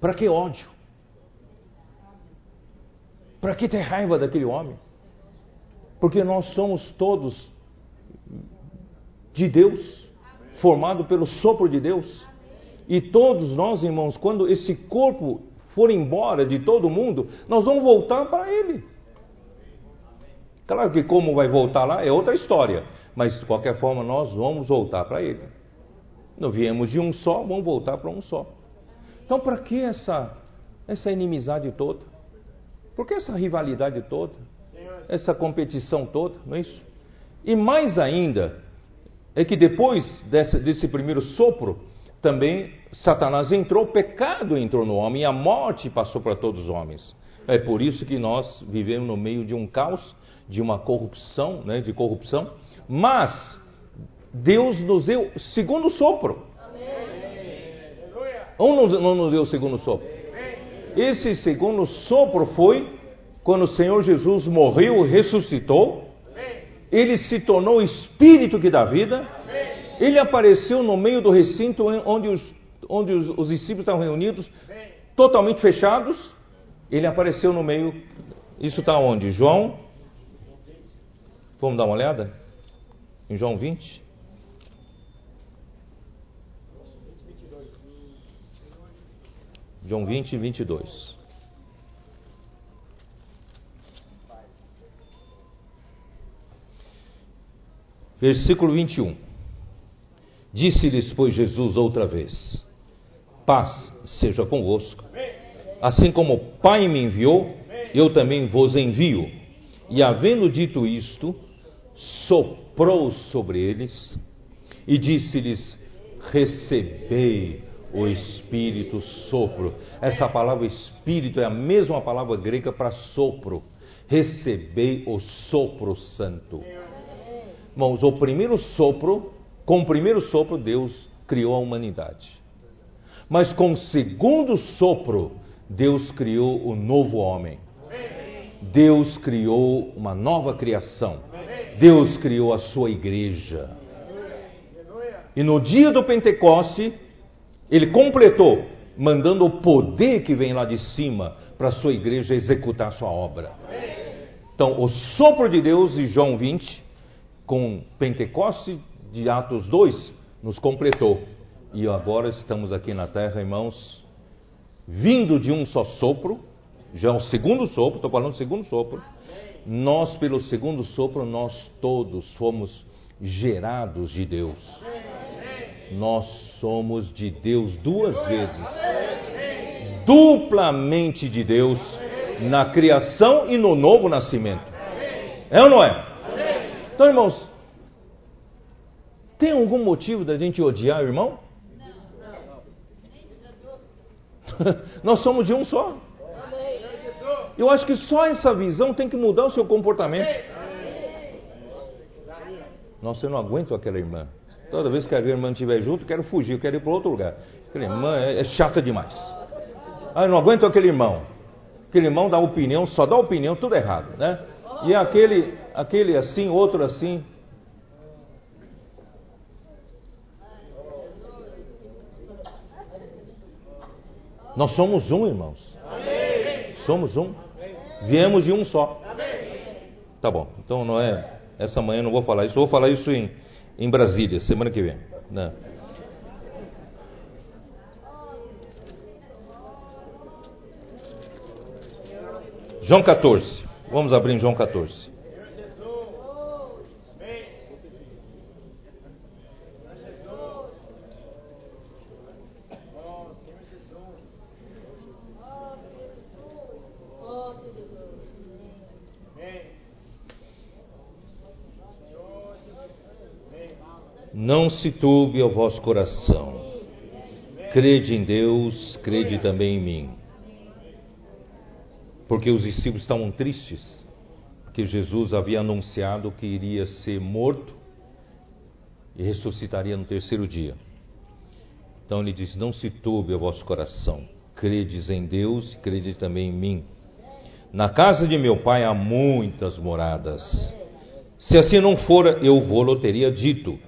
Para que ódio? Para que ter raiva daquele homem? Porque nós somos todos de Deus, formado pelo sopro de Deus. E todos nós, irmãos, quando esse corpo for embora de todo mundo, nós vamos voltar para ele. Claro que como vai voltar lá é outra história, mas de qualquer forma nós vamos voltar para ele. Nós viemos de um só, vamos voltar para um só. Então, para que essa essa inimizade toda? Por que essa rivalidade toda? Essa competição toda, não é isso? E mais ainda, é que depois desse, desse primeiro sopro, também Satanás entrou, o pecado entrou no homem e a morte passou para todos os homens. É por isso que nós vivemos no meio de um caos, de uma corrupção, né, de corrupção. Mas Deus nos deu segundo sopro. Ou não nos deu o segundo sopro? Esse segundo sopro foi quando o Senhor Jesus morreu e ressuscitou ele se tornou o espírito que dá vida. Ele apareceu no meio do recinto onde os, onde os, os discípulos estavam reunidos, totalmente fechados. Ele apareceu no meio. Isso está onde? João. Vamos dar uma olhada? Em João 20. João 20 e 22. Versículo 21. Disse-lhes, pois, Jesus outra vez: Paz seja convosco. Assim como o Pai me enviou, eu também vos envio. E havendo dito isto, soprou sobre eles e disse-lhes: Recebei o Espírito sopro. Essa palavra Espírito é a mesma palavra grega para sopro. Recebei o sopro santo. Irmãos, o primeiro sopro, com o primeiro sopro, Deus criou a humanidade. Mas com o segundo sopro, Deus criou o novo homem. Deus criou uma nova criação. Deus criou a sua igreja. E no dia do Pentecoste, ele completou, mandando o poder que vem lá de cima para a sua igreja executar a sua obra. Então, o sopro de Deus de João 20, com Pentecoste de Atos 2, nos completou. E agora estamos aqui na terra, irmãos, vindo de um só sopro, já é o segundo sopro, estou falando do segundo sopro. Nós, pelo segundo sopro, nós todos fomos gerados de Deus. Nós somos de Deus duas vezes. Duplamente de Deus na criação e no novo nascimento. É ou não é? Então, irmãos, tem algum motivo da gente odiar o irmão? Nós somos de um só. Eu acho que só essa visão tem que mudar o seu comportamento. Nossa, eu não aguento aquela irmã. Toda vez que a irmã estiver junto, quero fugir, quero ir para outro lugar. Aquela irmã é, é chata demais. Ah, eu não aguento aquele irmão. Aquele irmão dá opinião, só dá opinião, tudo errado, né? E aquele, aquele assim, outro assim. Nós somos um, irmãos. Somos um. Viemos de um só. Tá bom. Então não é. Essa manhã eu não vou falar isso. Vou falar isso em, em Brasília, semana que vem. Né? João 14. Vamos abrir em João 14. Não se turbe o vosso coração. Crede em Deus, crede também em mim. Porque os discípulos estavam tristes, porque Jesus havia anunciado que iria ser morto e ressuscitaria no terceiro dia. Então ele diz: Não se turbe o vosso coração. Credes em Deus, crede também em mim. Na casa de meu pai há muitas moradas. Se assim não fora, eu vou-lo teria dito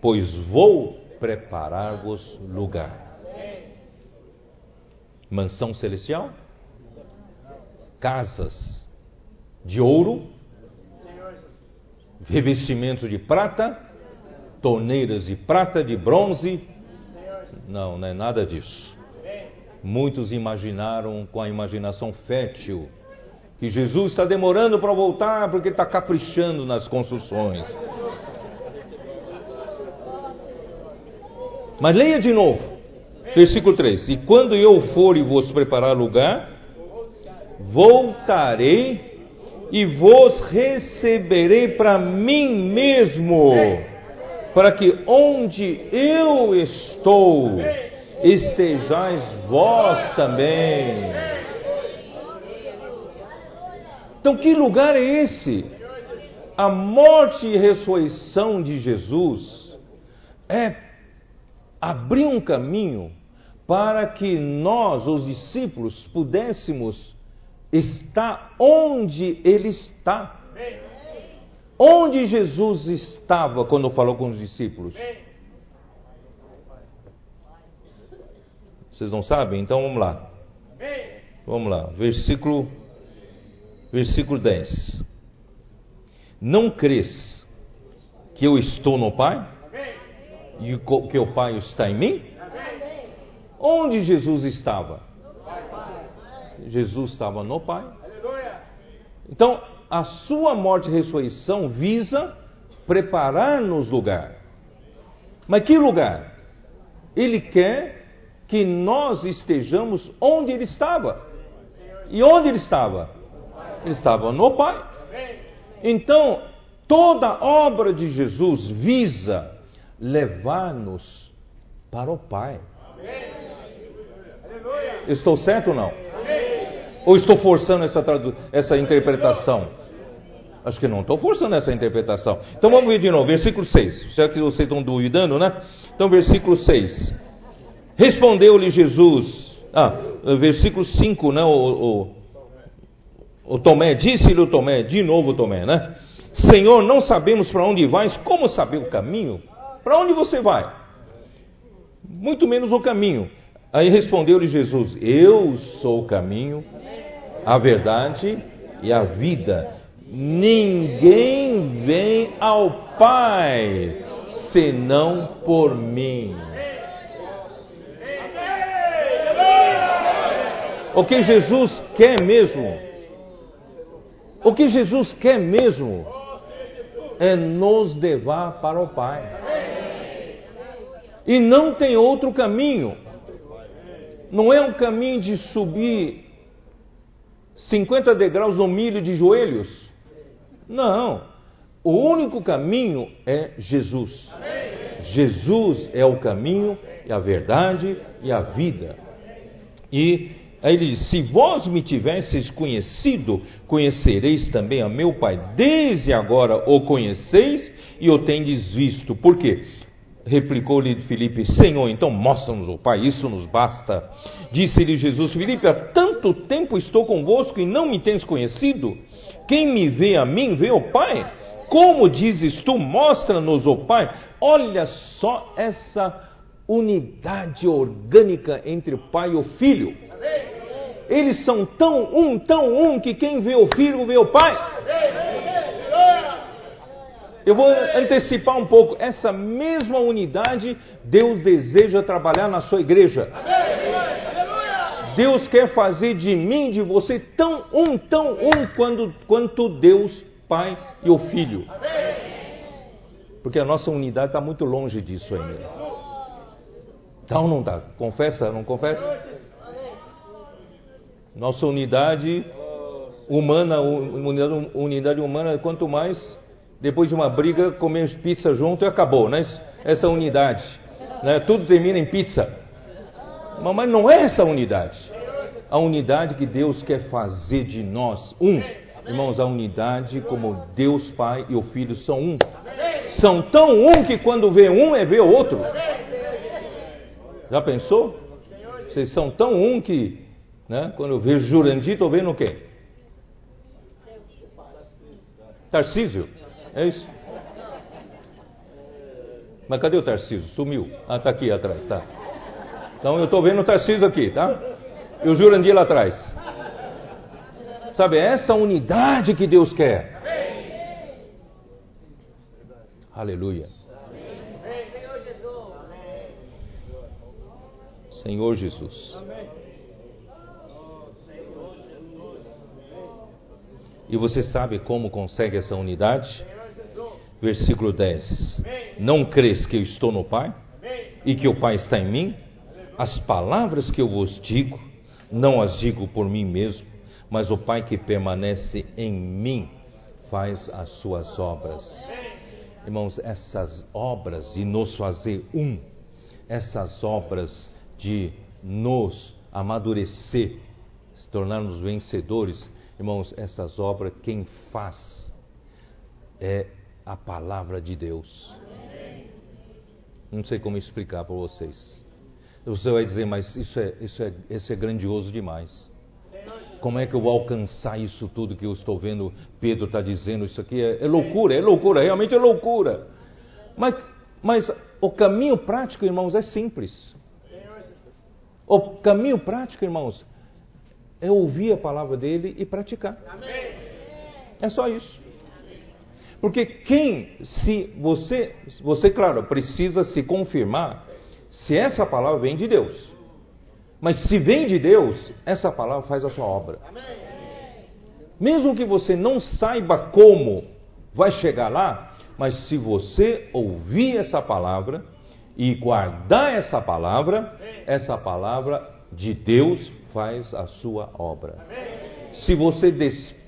pois vou preparar-vos lugar. Mansão celestial? Casas de ouro, revestimento de prata, torneiras de prata, de bronze. Não, não é nada disso. Muitos imaginaram com a imaginação fértil que Jesus está demorando para voltar porque está caprichando nas construções. Mas leia de novo, versículo 3: E quando eu for e vos preparar lugar, voltarei e vos receberei para mim mesmo, para que onde eu estou, estejais vós também. Então, que lugar é esse? A morte e ressurreição de Jesus é abriu um caminho para que nós, os discípulos, pudéssemos estar onde Ele está. Onde Jesus estava quando falou com os discípulos? Vocês não sabem? Então vamos lá. Vamos lá, versículo, versículo 10. Não crês que eu estou no Pai? E que o Pai está em mim? Onde Jesus estava? Jesus estava no Pai. Então, a sua morte e ressurreição visa preparar-nos lugar. Mas que lugar? Ele quer que nós estejamos onde ele estava. E onde ele estava? Ele estava no Pai. Então, toda obra de Jesus visa levar-nos para o Pai. Estou certo ou não? Ou estou forçando essa, essa interpretação? Acho que não estou forçando essa interpretação. Então vamos ver de novo, versículo 6. Já que vocês estão duvidando, né? Então, versículo 6. Respondeu-lhe Jesus. Ah, versículo 5, né? O, o, o Tomé, disse-lhe o Tomé, de novo Tomé, né? Senhor, não sabemos para onde vais, como saber o caminho? Para onde você vai? Muito menos o caminho. Aí respondeu-lhe Jesus: Eu sou o caminho, a verdade e a vida. Ninguém vem ao Pai senão por mim. O que Jesus quer mesmo, o que Jesus quer mesmo é nos levar para o Pai. E não tem outro caminho. Não é um caminho de subir 50 degraus no milho de joelhos. Não. O único caminho é Jesus. Jesus é o caminho e a verdade e a vida. E aí ele diz: Se vós me tivesseis conhecido, conhecereis também a meu Pai. Desde agora o conheceis e o tendes visto. Por quê? Replicou-lhe Filipe: Senhor, então mostra-nos o Pai, isso nos basta. Disse-lhe Jesus: Filipe, há tanto tempo estou convosco e não me tens conhecido? Quem me vê a mim, vê o Pai. Como dizes tu, mostra-nos o Pai. Olha só essa unidade orgânica entre o Pai e o Filho. Eles são tão um, tão um, que quem vê o Filho vê o Pai. Eu vou antecipar um pouco. Essa mesma unidade Deus deseja trabalhar na sua igreja. Deus quer fazer de mim, de você, tão um, tão um quando, quanto Deus, Pai e o Filho. Porque a nossa unidade está muito longe disso ainda. Então ou não está? Confessa, não confessa? Nossa unidade humana, unidade, unidade humana, quanto mais depois de uma briga, comer pizza junto e acabou, né? Essa unidade. Né? Tudo termina em pizza. Mas não é essa unidade. A unidade que Deus quer fazer de nós um. Irmãos, a unidade como Deus Pai e o Filho são um. São tão um que quando vê um é ver o outro. Já pensou? Vocês são tão um que, né, quando eu vejo Jurandir, estou vendo o quê? Tarcísio. É isso? Mas cadê o Tarcísio? Sumiu. Ah, está aqui atrás, tá. Então eu estou vendo o Tarcísio aqui, tá? E o Jurandir lá atrás. Sabe, é essa unidade que Deus quer. Aleluia. Senhor Jesus. E você sabe como consegue essa unidade? Versículo 10: Não crês que eu estou no Pai e que o Pai está em mim? As palavras que eu vos digo, não as digo por mim mesmo, mas o Pai que permanece em mim faz as suas obras. Irmãos, essas obras de nos fazer um, essas obras de nos amadurecer, se tornarmos vencedores, irmãos, essas obras quem faz é a palavra de Deus. Não sei como explicar para vocês. Você vai dizer, mas isso é, isso é, isso é grandioso demais. Como é que eu vou alcançar isso tudo que eu estou vendo? Pedro está dizendo isso aqui é, é, loucura, é loucura, realmente é loucura. Mas, mas o caminho prático, irmãos, é simples. O caminho prático, irmãos, é ouvir a palavra dele e praticar. É só isso. Porque quem, se você, você, claro, precisa se confirmar se essa palavra vem de Deus. Mas se vem de Deus, essa palavra faz a sua obra. Mesmo que você não saiba como vai chegar lá, Mas se você ouvir essa palavra e guardar essa palavra, essa palavra de Deus faz a sua obra. Se você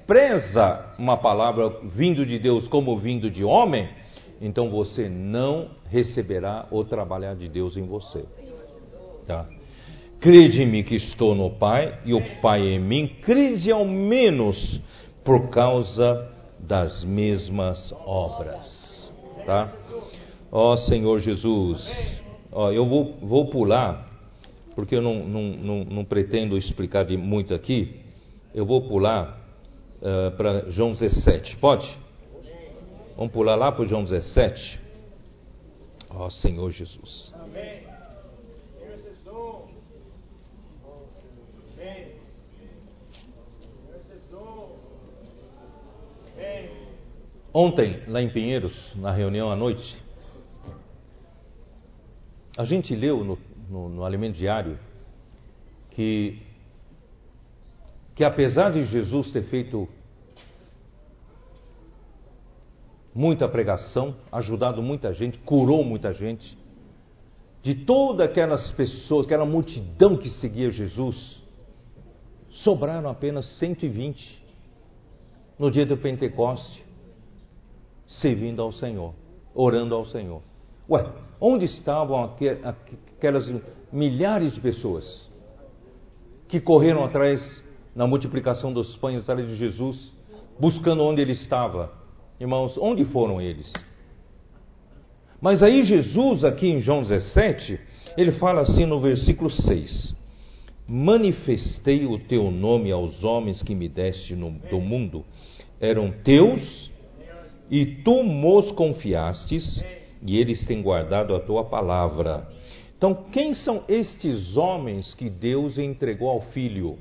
despreza uma palavra vindo de Deus como vindo de homem, então você não receberá o trabalhar de Deus em você. Tá? Crede-me que estou no Pai e o Pai em mim, crede ao menos por causa das mesmas obras. Tá? Ó Senhor Jesus, ó, eu vou, vou pular, porque eu não, não, não, não pretendo explicar de muito aqui, eu vou pular uh, para João 17, pode? Vamos pular lá para João 17. Ó Senhor Jesus. Amém. Ontem, lá em Pinheiros, na reunião à noite, a gente leu no, no, no Alimento Diário que, que apesar de Jesus ter feito muita pregação, ajudado muita gente, curou muita gente, de todas aquelas pessoas, aquela multidão que seguia Jesus, sobraram apenas 120 no dia do Pentecoste servindo ao Senhor, orando ao Senhor. Ué, onde estavam aquelas milhares de pessoas que correram atrás na multiplicação dos pães atrás de Jesus, buscando onde ele estava? Irmãos, onde foram eles? Mas aí Jesus, aqui em João 17, ele fala assim no versículo 6: Manifestei o teu nome aos homens que me deste no, do mundo, eram teus e tu mos confiastes, e eles têm guardado a tua palavra. Então, quem são estes homens que Deus entregou ao filho?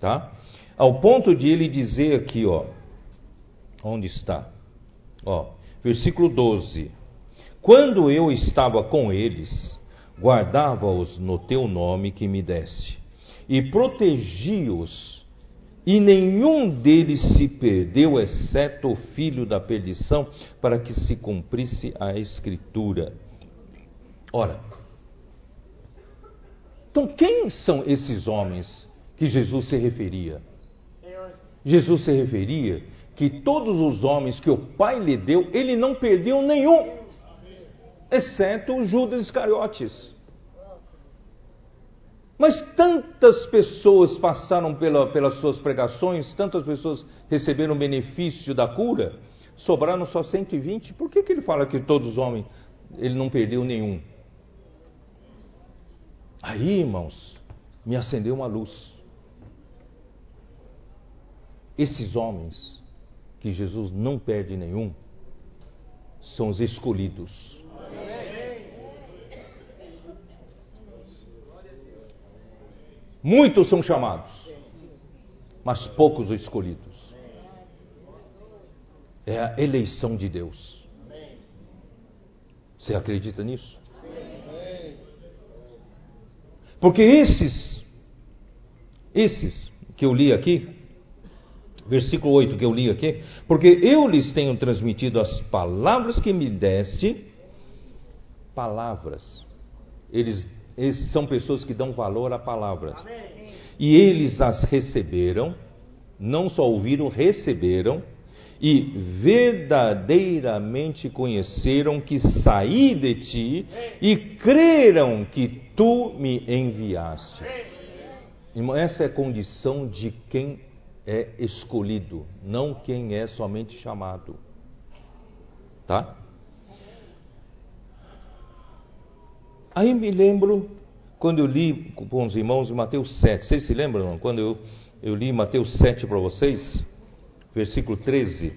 Tá? Ao ponto de ele dizer aqui, ó, onde está? Ó, versículo 12: Quando eu estava com eles, guardava-os no teu nome que me deste, e protegi-os e nenhum deles se perdeu, exceto o filho da perdição, para que se cumprisse a Escritura. Ora, então quem são esses homens que Jesus se referia? Jesus se referia que todos os homens que o Pai lhe deu, ele não perdeu nenhum, exceto o Judas Iscariotes. Mas tantas pessoas passaram pela, pelas suas pregações, tantas pessoas receberam o benefício da cura, sobraram só 120. Por que, que ele fala que todos os homens, ele não perdeu nenhum? Aí, irmãos, me acendeu uma luz. Esses homens, que Jesus não perde nenhum, são os escolhidos Muitos são chamados, mas poucos os escolhidos. É a eleição de Deus. Você acredita nisso? Porque esses, esses que eu li aqui, versículo 8 que eu li aqui, porque eu lhes tenho transmitido as palavras que me deste, palavras. Eles esses são pessoas que dão valor à palavra. E eles as receberam, não só ouviram, receberam, e verdadeiramente conheceram que saí de ti e creram que tu me enviaste. Irmão, essa é a condição de quem é escolhido, não quem é somente chamado. Tá? Aí me lembro quando eu li com os irmãos Mateus 7. Vocês se lembram? Não? Quando eu, eu li Mateus 7 para vocês, versículo 13.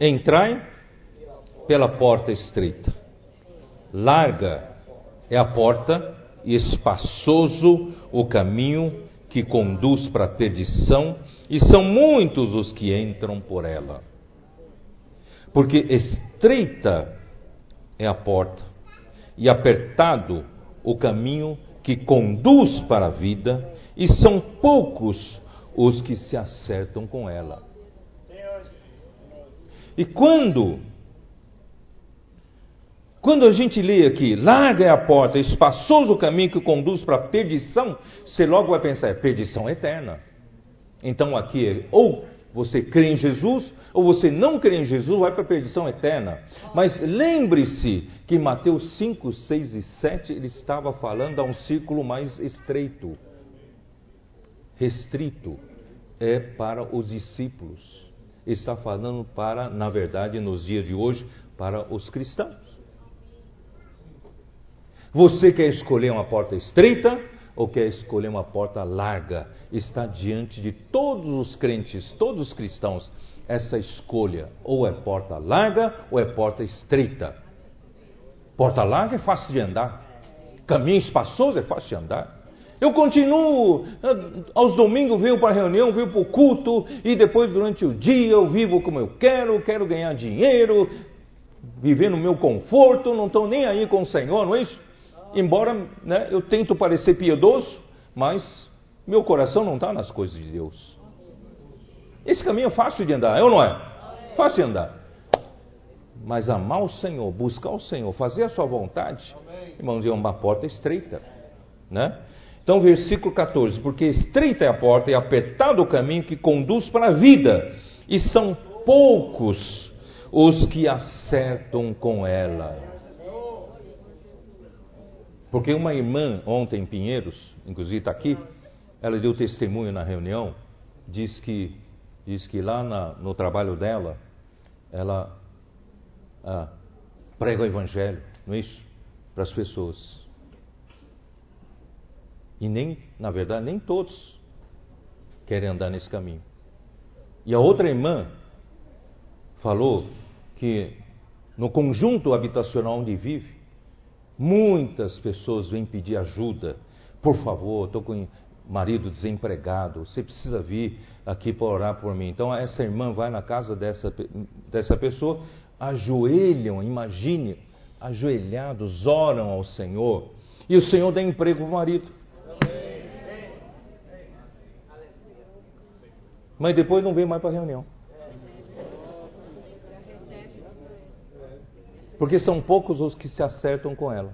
Entrai pela porta estreita. Larga é a porta e espaçoso o caminho que conduz para a perdição, e são muitos os que entram por ela. Porque estreita é a porta, e apertado o caminho que conduz para a vida, e são poucos os que se acertam com ela. E quando quando a gente lê aqui, larga é a porta, espaçoso o caminho que conduz para a perdição, você logo vai pensar, é perdição eterna. Então aqui é ou você crê em Jesus, ou você não crê em Jesus, vai para a perdição eterna. Mas lembre-se que Mateus 5, 6 e 7 ele estava falando a um círculo mais estreito, restrito, é para os discípulos. Está falando para, na verdade, nos dias de hoje, para os cristãos. Você quer escolher uma porta estreita ou quer escolher uma porta larga? Está diante de todos os crentes, todos os cristãos, essa escolha. Ou é porta larga ou é porta estreita. Porta larga é fácil de andar. Caminho espaçoso é fácil de andar. Eu continuo, aos domingos venho para a reunião, venho para o culto, e depois durante o dia eu vivo como eu quero, quero ganhar dinheiro, viver no meu conforto, não estou nem aí com o Senhor, não é isso? Embora né, eu tento parecer piedoso, mas meu coração não está nas coisas de Deus. Esse caminho é fácil de andar, é ou não é? Fácil de andar. Mas amar o Senhor, buscar o Senhor, fazer a sua vontade, irmãos, é uma porta estreita. Né? Então, versículo 14: Porque estreita é a porta e apertado o caminho que conduz para a vida, e são poucos os que acertam com ela. Porque uma irmã ontem em Pinheiros, inclusive está aqui, ela deu testemunho na reunião, diz que, diz que lá na, no trabalho dela, ela ah, prega o evangelho, não é isso? Para as pessoas. E nem, na verdade, nem todos querem andar nesse caminho. E a outra irmã falou que no conjunto habitacional onde vive, Muitas pessoas vêm pedir ajuda. Por favor, estou com marido desempregado, você precisa vir aqui para orar por mim. Então, essa irmã vai na casa dessa, dessa pessoa, ajoelham, imagine, ajoelhados, oram ao Senhor, e o Senhor dá emprego para o marido. Mas depois não vem mais para a reunião. Porque são poucos os que se acertam com ela.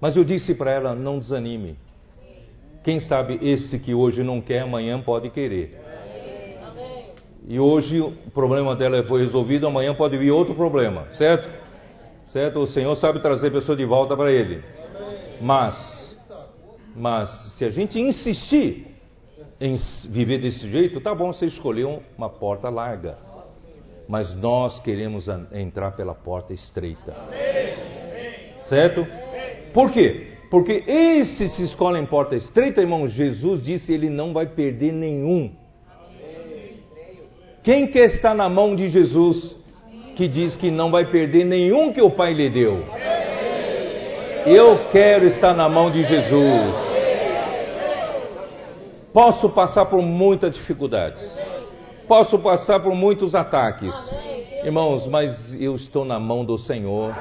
Mas eu disse para ela: não desanime. Quem sabe esse que hoje não quer, amanhã pode querer. E hoje o problema dela foi resolvido, amanhã pode vir outro problema, certo? Certo? O Senhor sabe trazer a pessoa de volta para Ele. Mas, mas se a gente insistir em viver desse jeito, tá bom, você escolheu uma porta larga mas nós queremos entrar pela porta estreita. Certo? Por quê? Porque esse se escolhe em porta estreita, irmão, Jesus disse ele não vai perder nenhum. Quem quer estar na mão de Jesus, que diz que não vai perder nenhum que o Pai lhe deu? Eu quero estar na mão de Jesus. Posso passar por muitas dificuldades Posso passar por muitos ataques, irmãos, mas eu estou na mão do Senhor,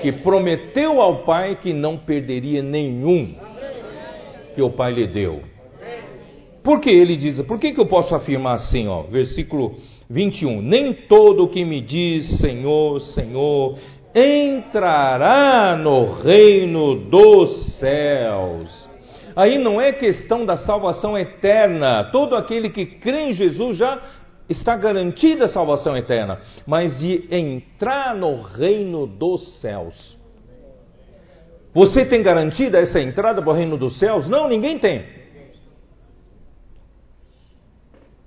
que prometeu ao Pai que não perderia nenhum que o Pai lhe deu. Por que ele diz? Por que, que eu posso afirmar assim, ó? Versículo 21. Nem todo que me diz Senhor, Senhor, entrará no reino dos céus Aí não é questão da salvação eterna. Todo aquele que crê em Jesus já está garantida a salvação eterna, mas de entrar no reino dos céus. Você tem garantida essa entrada para o reino dos céus? Não, ninguém tem.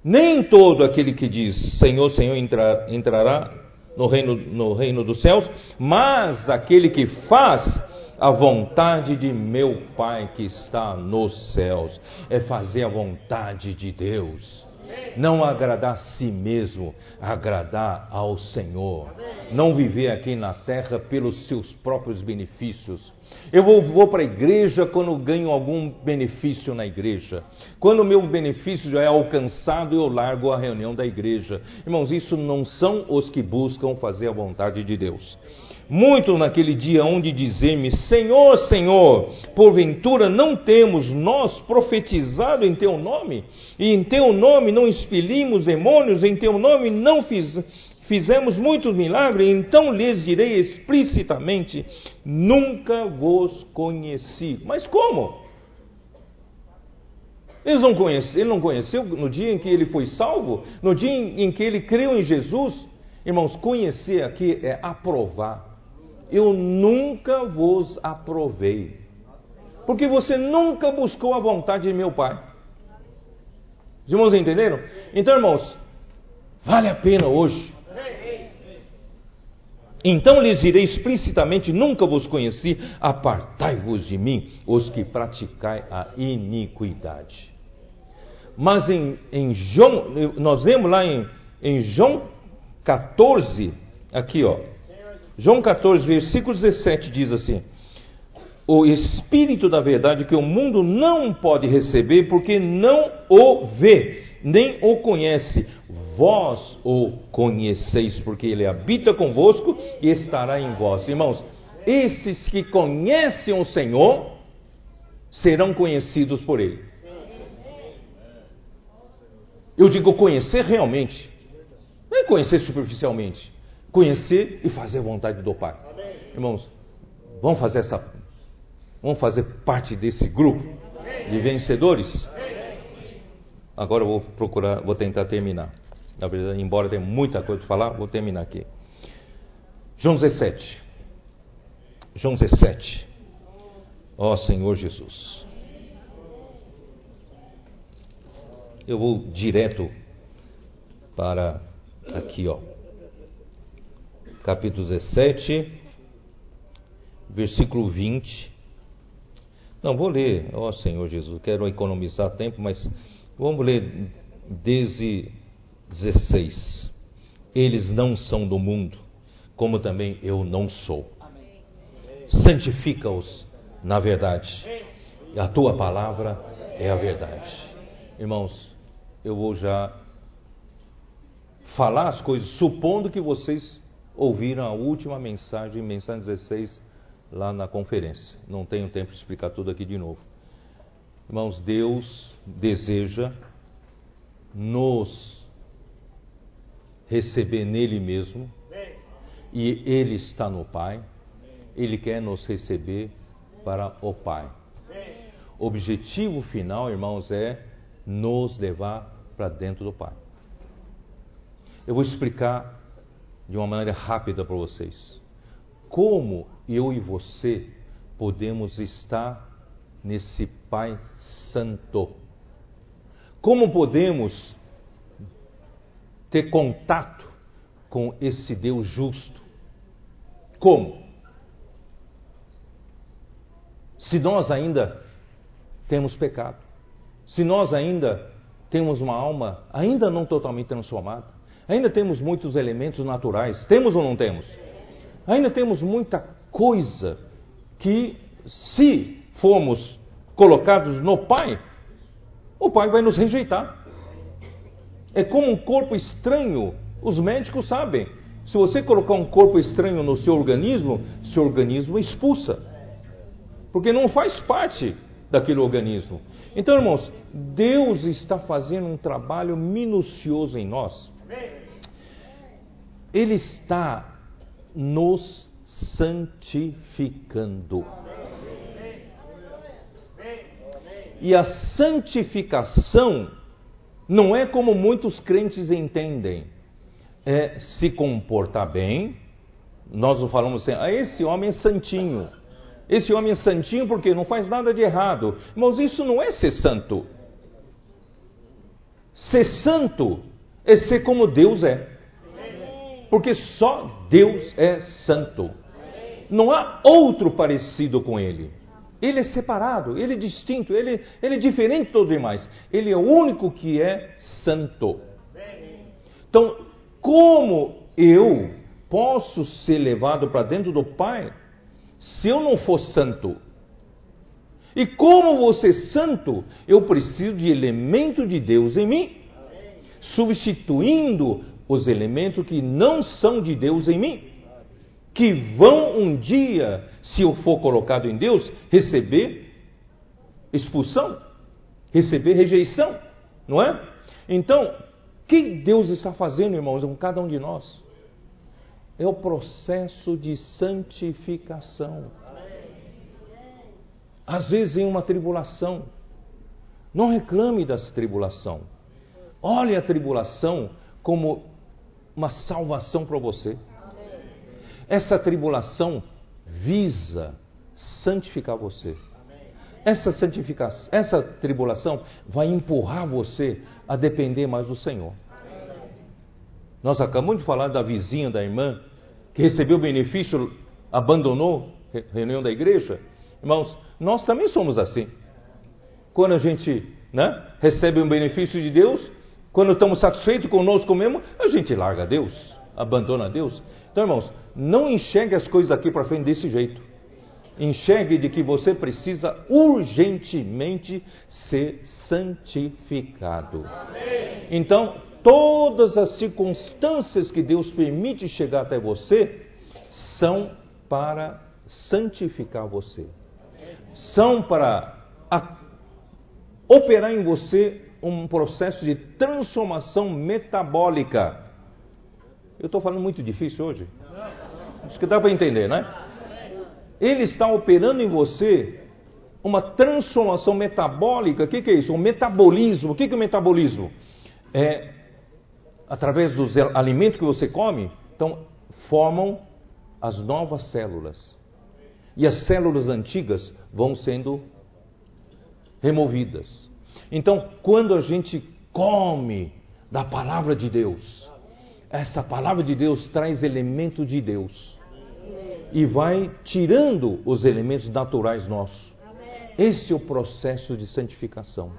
Nem todo aquele que diz Senhor, Senhor entrará no reino, no reino dos céus, mas aquele que faz a vontade de meu Pai que está nos céus, é fazer a vontade de Deus. Não agradar a si mesmo, agradar ao Senhor. Não viver aqui na terra pelos seus próprios benefícios. Eu vou, vou para a igreja quando ganho algum benefício na igreja. Quando o meu benefício já é alcançado, eu largo a reunião da igreja. Irmãos, isso não são os que buscam fazer a vontade de Deus. Muito naquele dia onde dizer-me: Senhor, Senhor, porventura não temos nós profetizado em teu nome? E em teu nome não expelimos demônios, em teu nome não fiz, fizemos muitos milagres? Então lhes direi explicitamente: Nunca vos conheci. Mas como? Eles não conhece, ele não conheceu no dia em que ele foi salvo, no dia em que ele creu em Jesus. Irmãos, conhecer aqui é aprovar. Eu nunca vos aprovei, porque você nunca buscou a vontade de meu Pai. Os irmãos entenderam? Então, irmãos, vale a pena hoje. Então lhes direi explicitamente: Nunca vos conheci, apartai-vos de mim, os que praticai a iniquidade. Mas em, em João, nós vemos lá em, em João 14, aqui ó, João 14, versículo 17 diz assim: O Espírito da verdade que o mundo não pode receber, porque não o vê, nem o conhece. Vós o conheceis, porque ele habita convosco e estará em vós. Irmãos, esses que conhecem o Senhor serão conhecidos por ele. Eu digo conhecer realmente, não é conhecer superficialmente, conhecer e fazer a vontade do Pai. Amém. Irmãos, vamos fazer essa, vamos fazer parte desse grupo de vencedores. Agora eu vou procurar, vou tentar terminar. Na verdade, embora tenha muita coisa para falar, vou terminar aqui. João 17. João 17. Ó oh, Senhor Jesus. Eu vou direto para aqui, ó. Capítulo 17, versículo 20. Não, vou ler, ó Senhor Jesus, quero economizar tempo, mas vamos ler desde 16. Eles não são do mundo, como também eu não sou. Santifica-os na verdade. A tua palavra é a verdade. Irmãos, eu vou já falar as coisas, supondo que vocês ouviram a última mensagem, mensagem 16, lá na conferência. Não tenho tempo de explicar tudo aqui de novo. Irmãos, Deus deseja nos receber nele mesmo, e Ele está no Pai, Ele quer nos receber para o Pai. Objetivo final, irmãos, é nos levar para dentro do Pai. Eu vou explicar de uma maneira rápida para vocês como eu e você podemos estar nesse Pai Santo. Como podemos ter contato com esse Deus justo? Como? Se nós ainda temos pecado se nós ainda temos uma alma ainda não totalmente transformada, ainda temos muitos elementos naturais, temos ou não temos? Ainda temos muita coisa que, se formos colocados no Pai, o Pai vai nos rejeitar. É como um corpo estranho, os médicos sabem. Se você colocar um corpo estranho no seu organismo, seu organismo expulsa. Porque não faz parte daquele organismo. Então, irmãos, Deus está fazendo um trabalho minucioso em nós. Ele está nos santificando. E a santificação não é como muitos crentes entendem. É se comportar bem. Nós não falamos assim, ah, esse homem é santinho. Esse homem é santinho porque não faz nada de errado. Mas isso não é ser santo. Ser santo é ser como Deus é. Porque só Deus é santo. Não há outro parecido com Ele. Ele é separado, ele é distinto, ele, ele é diferente de todos os demais. Ele é o único que é santo. Então, como eu posso ser levado para dentro do Pai se eu não for santo? E como ser santo, eu preciso de elemento de Deus em mim, substituindo os elementos que não são de Deus em mim. que vão um dia, se eu for colocado em Deus, receber expulsão, receber rejeição, não é? Então, o que Deus está fazendo, irmãos, com cada um de nós? É o processo de santificação. Às vezes em uma tribulação. Não reclame dessa tribulação. Olhe a tribulação como uma salvação para você. Essa tribulação visa santificar você. Essa santificação, essa tribulação vai empurrar você a depender mais do Senhor. Nós acabamos de falar da vizinha da irmã que recebeu o benefício, abandonou a reunião da igreja. Irmãos, nós também somos assim. Quando a gente né, recebe um benefício de Deus, quando estamos satisfeitos conosco mesmo, a gente larga Deus, abandona Deus. Então, irmãos, não enxergue as coisas aqui para frente desse jeito. Enxergue de que você precisa urgentemente ser santificado. Então, todas as circunstâncias que Deus permite chegar até você são para santificar você. São para a, operar em você um processo de transformação metabólica. Eu estou falando muito difícil hoje. Acho que dá para entender, né? Ele está operando em você uma transformação metabólica. O que, que, é isso? Um metabolismo. O que, que é o metabolismo? É através dos alimentos que você come, então formam as novas células. E as células antigas vão sendo removidas. Então, quando a gente come da palavra de Deus, essa palavra de Deus traz elemento de Deus e vai tirando os elementos naturais nossos. Esse é o processo de santificação.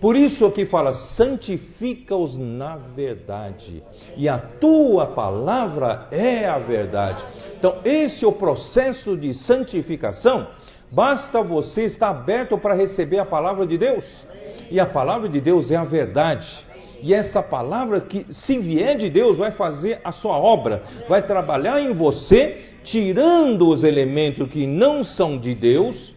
Por isso aqui fala: santifica-os na verdade, e a tua palavra é a verdade. Então, esse é o processo de santificação. Basta você estar aberto para receber a palavra de Deus. E a palavra de Deus é a verdade. E essa palavra que, se vier de Deus, vai fazer a sua obra, vai trabalhar em você, tirando os elementos que não são de Deus,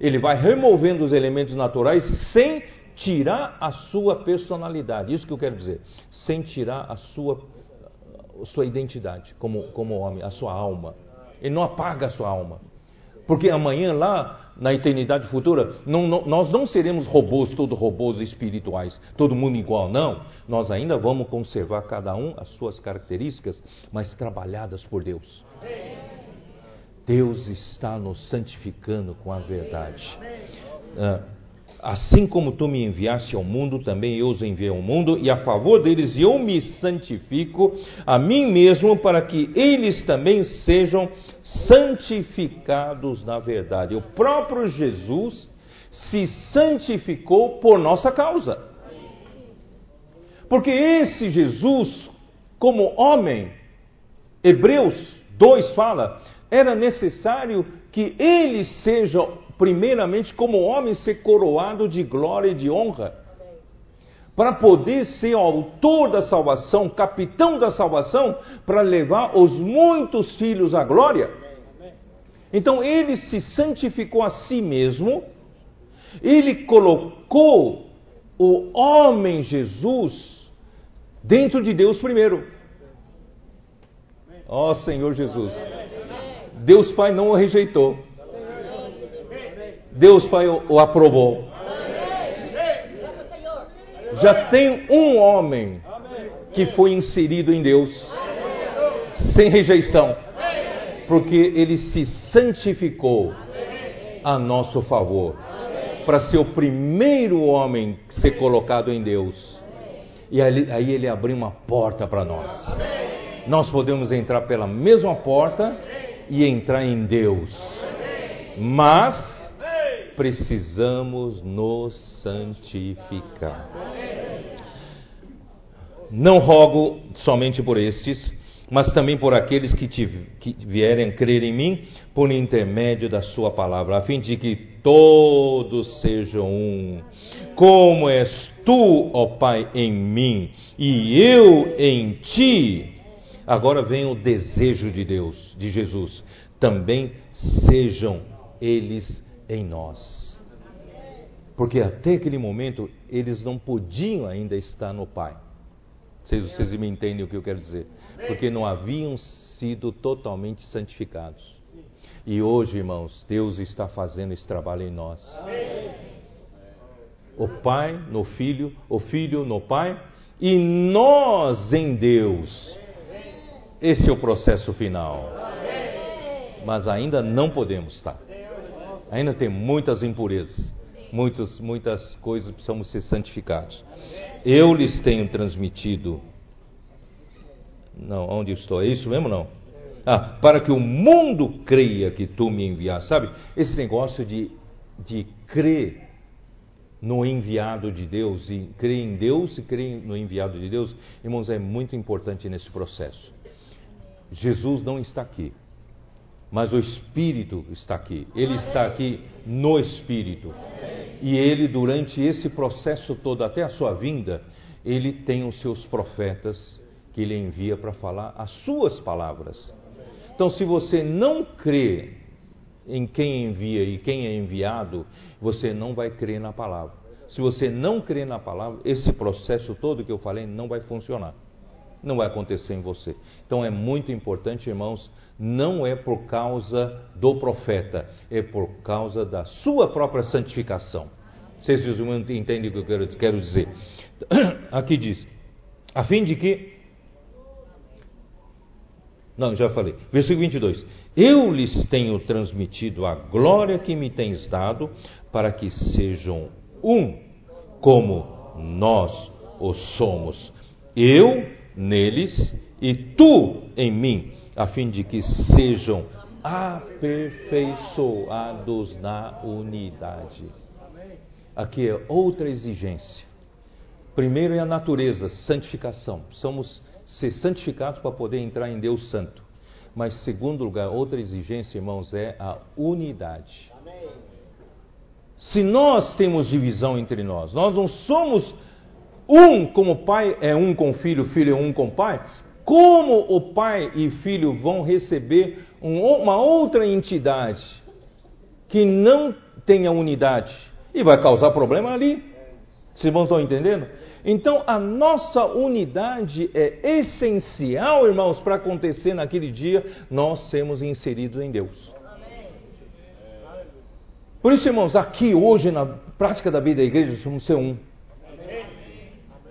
ele vai removendo os elementos naturais sem tirar a sua personalidade. Isso que eu quero dizer. Sem tirar a sua, a sua identidade como, como homem, a sua alma. Ele não apaga a sua alma. Porque amanhã, lá na eternidade futura, não, não, nós não seremos robôs, todos robôs espirituais, todo mundo igual, não. Nós ainda vamos conservar cada um as suas características, mas trabalhadas por Deus. Deus está nos santificando com a verdade. Ah, Assim como tu me enviaste ao mundo, também eu os enviei ao mundo, e a favor deles eu me santifico a mim mesmo, para que eles também sejam santificados na verdade. O próprio Jesus se santificou por nossa causa. Porque esse Jesus, como homem, Hebreus 2 fala, era necessário que ele seja primeiramente, como homem, ser coroado de glória e de honra. Para poder ser autor da salvação, capitão da salvação, para levar os muitos filhos à glória. Então ele se santificou a si mesmo, ele colocou o homem Jesus dentro de Deus primeiro. Ó oh, Senhor Jesus. Deus Pai não o rejeitou. Deus Pai o aprovou. Já tem um homem que foi inserido em Deus, sem rejeição, porque ele se santificou a nosso favor, para ser o primeiro homem a ser colocado em Deus. E aí, aí ele abriu uma porta para nós. Nós podemos entrar pela mesma porta e entrar em Deus. Mas precisamos nos santificar. Não rogo somente por estes, mas também por aqueles que, te, que vierem crer em mim por intermédio da Sua palavra, a fim de que todos sejam um. Como és tu, ó Pai, em mim e eu em ti, Agora vem o desejo de Deus, de Jesus. Também sejam eles em nós. Porque até aquele momento eles não podiam ainda estar no Pai. Vocês, vocês me entendem o que eu quero dizer? Porque não haviam sido totalmente santificados. E hoje, irmãos, Deus está fazendo esse trabalho em nós. O Pai no Filho, o Filho no Pai e nós em Deus. Esse é o processo final. Mas ainda não podemos estar. Ainda tem muitas impurezas, muitas, muitas coisas que precisamos ser santificados. Eu lhes tenho transmitido. Não, onde estou? É isso mesmo não? Ah, para que o mundo creia que tu me enviaste. Sabe, esse negócio de, de crer no enviado de Deus, e crer em Deus e crer no enviado de Deus, irmãos, é muito importante nesse processo. Jesus não está aqui, mas o Espírito está aqui. Ele está aqui no Espírito. E ele, durante esse processo todo, até a sua vinda, ele tem os seus profetas que ele envia para falar as suas palavras. Então, se você não crê em quem envia e quem é enviado, você não vai crer na palavra. Se você não crer na palavra, esse processo todo que eu falei não vai funcionar. Não vai acontecer em você. Então é muito importante, irmãos, não é por causa do profeta, é por causa da sua própria santificação. Vocês entendem o que eu quero dizer? Aqui diz: a fim de que não, já falei. Versículo 22. Eu lhes tenho transmitido a glória que me tens dado, para que sejam um, como nós o somos. Eu neles e tu em mim, a fim de que sejam aperfeiçoados na unidade. Aqui é outra exigência. Primeiro é a natureza, santificação. Somos ser santificados para poder entrar em Deus Santo. Mas, segundo lugar, outra exigência, irmãos, é a unidade. Se nós temos divisão entre nós, nós não somos um como pai é um com filho, filho é um com pai, como o pai e filho vão receber uma outra entidade que não tenha unidade e vai causar problema ali? Vocês irmãos estão entendendo? Então, a nossa unidade é essencial, irmãos, para acontecer naquele dia nós sermos inseridos em Deus. Por isso, irmãos, aqui hoje na prática da vida da igreja, somos ser um.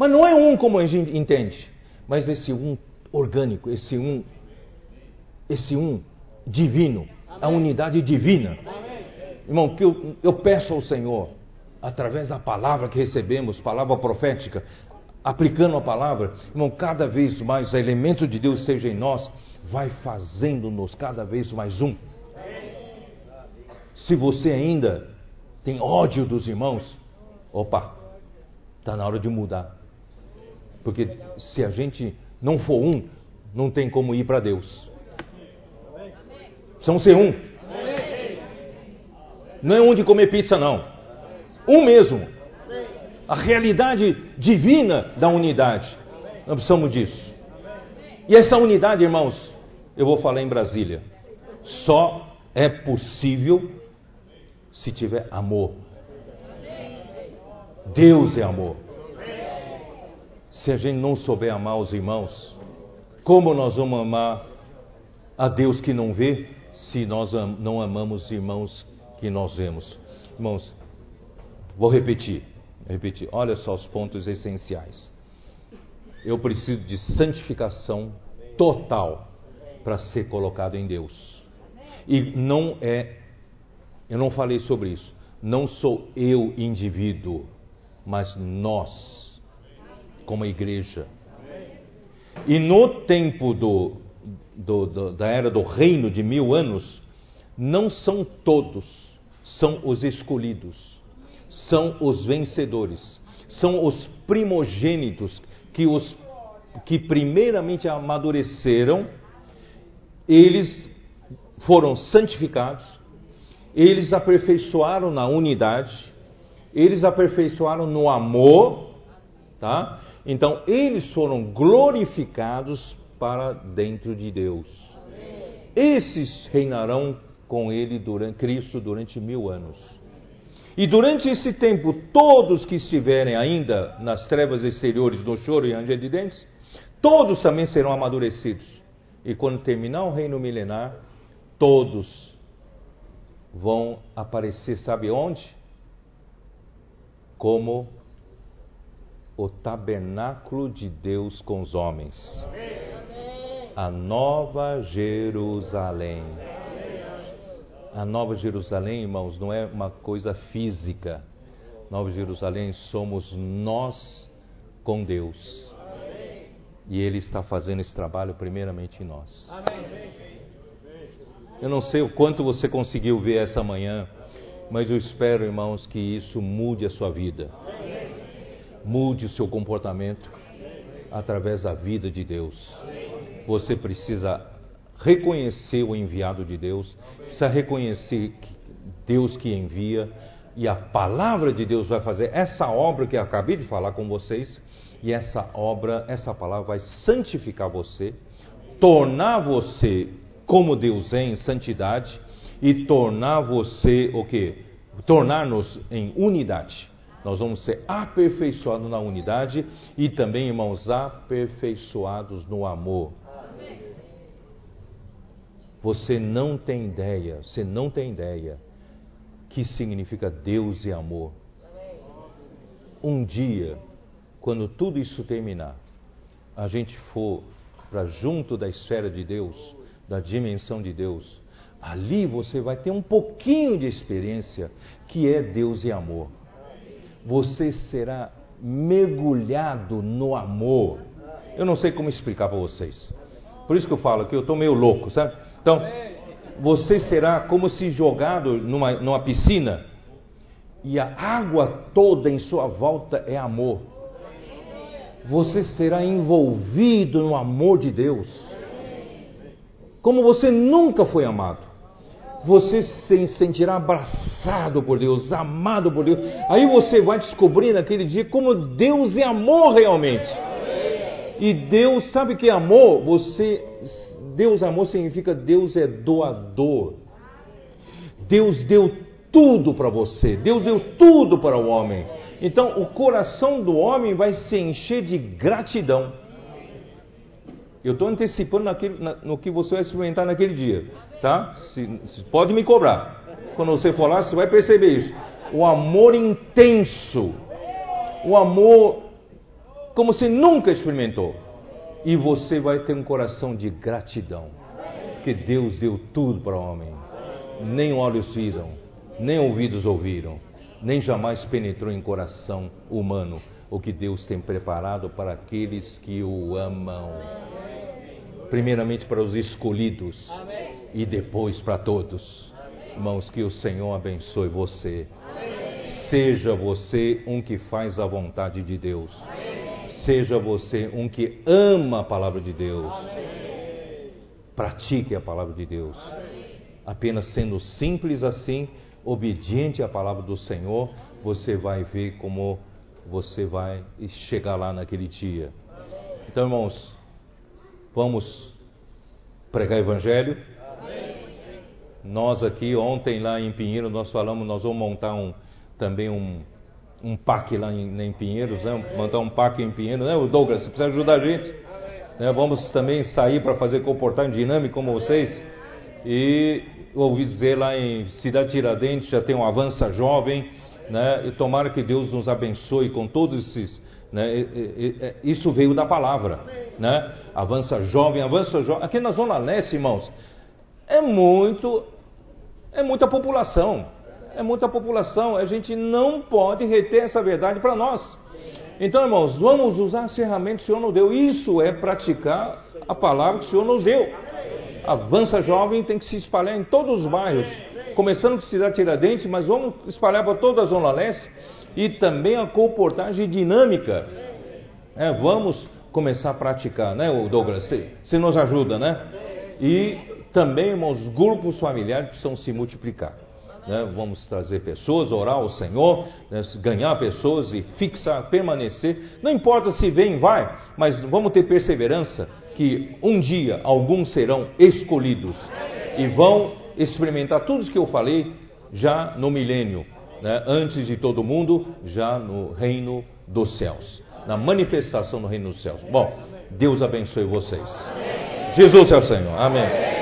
Mas não é um como a gente entende, mas esse um orgânico, esse um, esse um divino, a unidade divina. Irmão, que eu, eu peço ao Senhor através da palavra que recebemos, palavra profética, aplicando a palavra, irmão, cada vez mais o elemento de Deus seja em nós, vai fazendo-nos cada vez mais um. Se você ainda tem ódio dos irmãos, opa, está na hora de mudar. Porque se a gente não for um, não tem como ir para Deus. São ser um. Não é um de comer pizza, não um mesmo. A realidade divina da unidade. Nós precisamos disso. E essa unidade, irmãos, eu vou falar em Brasília, só é possível se tiver amor. Deus é amor. Se a gente não souber amar os irmãos, como nós vamos amar a Deus que não vê, se nós não amamos os irmãos que nós vemos? Irmãos, Vou repetir, repetir. Olha só os pontos essenciais. Eu preciso de santificação total para ser colocado em Deus. E não é, eu não falei sobre isso. Não sou eu indivíduo, mas nós, como igreja. E no tempo do, do, do, da era do reino de mil anos, não são todos, são os escolhidos são os vencedores, são os primogênitos que os que primeiramente amadureceram, eles foram santificados, eles aperfeiçoaram na unidade, eles aperfeiçoaram no amor, tá? Então eles foram glorificados para dentro de Deus. Esses reinarão com ele durante Cristo durante mil anos. E durante esse tempo, todos que estiverem ainda nas trevas exteriores do choro e ranger de dentes, todos também serão amadurecidos. E quando terminar o reino milenar, todos vão aparecer, sabe onde? Como o tabernáculo de Deus com os homens. A nova Jerusalém. A nova Jerusalém, irmãos, não é uma coisa física. Nova Jerusalém somos nós com Deus. E Ele está fazendo esse trabalho primeiramente em nós. Eu não sei o quanto você conseguiu ver essa manhã, mas eu espero, irmãos, que isso mude a sua vida. Mude o seu comportamento através da vida de Deus. Você precisa reconhecer o enviado de Deus, precisa reconhecer Deus que envia, e a palavra de Deus vai fazer essa obra que eu acabei de falar com vocês, e essa obra, essa palavra vai santificar você, tornar você como Deus é em santidade e tornar você o que? Tornar-nos em unidade. Nós vamos ser aperfeiçoados na unidade e também, irmãos, aperfeiçoados no amor. Você não tem ideia, você não tem ideia que significa Deus e amor. Um dia, quando tudo isso terminar, a gente for para junto da esfera de Deus, da dimensão de Deus, ali você vai ter um pouquinho de experiência que é Deus e amor você será mergulhado no amor. Eu não sei como explicar para vocês. Por isso que eu falo que eu estou meio louco, sabe? Então, você será como se jogado numa, numa piscina e a água toda em sua volta é amor. Você será envolvido no amor de Deus. Como você nunca foi amado você se sentirá abraçado por Deus, amado por Deus. Aí você vai descobrir naquele dia como Deus é amor realmente. E Deus, sabe que amor? Você, Deus amor significa Deus é doador. Deus deu tudo para você. Deus deu tudo para o homem. Então o coração do homem vai se encher de gratidão. Eu estou antecipando naquele, na, no que você vai experimentar naquele dia, tá? Se, se, pode me cobrar. Quando você for lá, você vai perceber isso. O amor intenso, o amor como você nunca experimentou. E você vai ter um coração de gratidão, porque Deus deu tudo para o homem. Nem olhos viram, nem ouvidos ouviram, nem jamais penetrou em coração humano o que Deus tem preparado para aqueles que o amam primeiramente para os escolhidos e depois para todos. Irmãos, que o Senhor abençoe você. Seja você um que faz a vontade de Deus. Seja você um que ama a palavra de Deus. Pratique a palavra de Deus. Apenas sendo simples assim, obediente à palavra do Senhor, você vai ver como você vai chegar lá naquele dia. Então, irmãos, Vamos pregar evangelho? Nós aqui, ontem lá em Pinheiro, nós falamos, nós vamos montar um, também um, um PAC lá em, em Pinheiros, né? montar um PAC em Pinheiros, né? O Douglas, você precisa ajudar a gente. Né? Vamos também sair para fazer comportamento dinâmico como vocês. E ouvi dizer lá em Cidade Tiradentes já tem um Avança Jovem, né? E tomara que Deus nos abençoe com todos esses né? Isso veio da palavra. Né? Avança jovem, avança jovem. Aqui na Zona Leste, irmãos, é muito, é muita população. É muita população. A gente não pode reter essa verdade para nós. Então, irmãos, vamos usar as ferramentas que o Senhor nos deu. Isso é praticar a palavra que o Senhor nos deu. Avança jovem tem que se espalhar em todos os bairros, começando com Cidade Tiradentes, mas vamos espalhar para toda a Zona Leste e também a comportagem dinâmica. É, vamos começar a praticar, né, Douglas? Você nos ajuda, né? E também, irmãos, grupos familiares precisam se multiplicar. Né? Vamos trazer pessoas, orar ao Senhor, né? ganhar pessoas e fixar, permanecer. Não importa se vem, vai, mas vamos ter perseverança, que um dia alguns serão escolhidos e vão experimentar tudo isso que eu falei já no milênio, né? antes de todo mundo, já no reino dos céus, na manifestação do reino dos céus. Bom, Deus abençoe vocês. Jesus é o Senhor. Amém.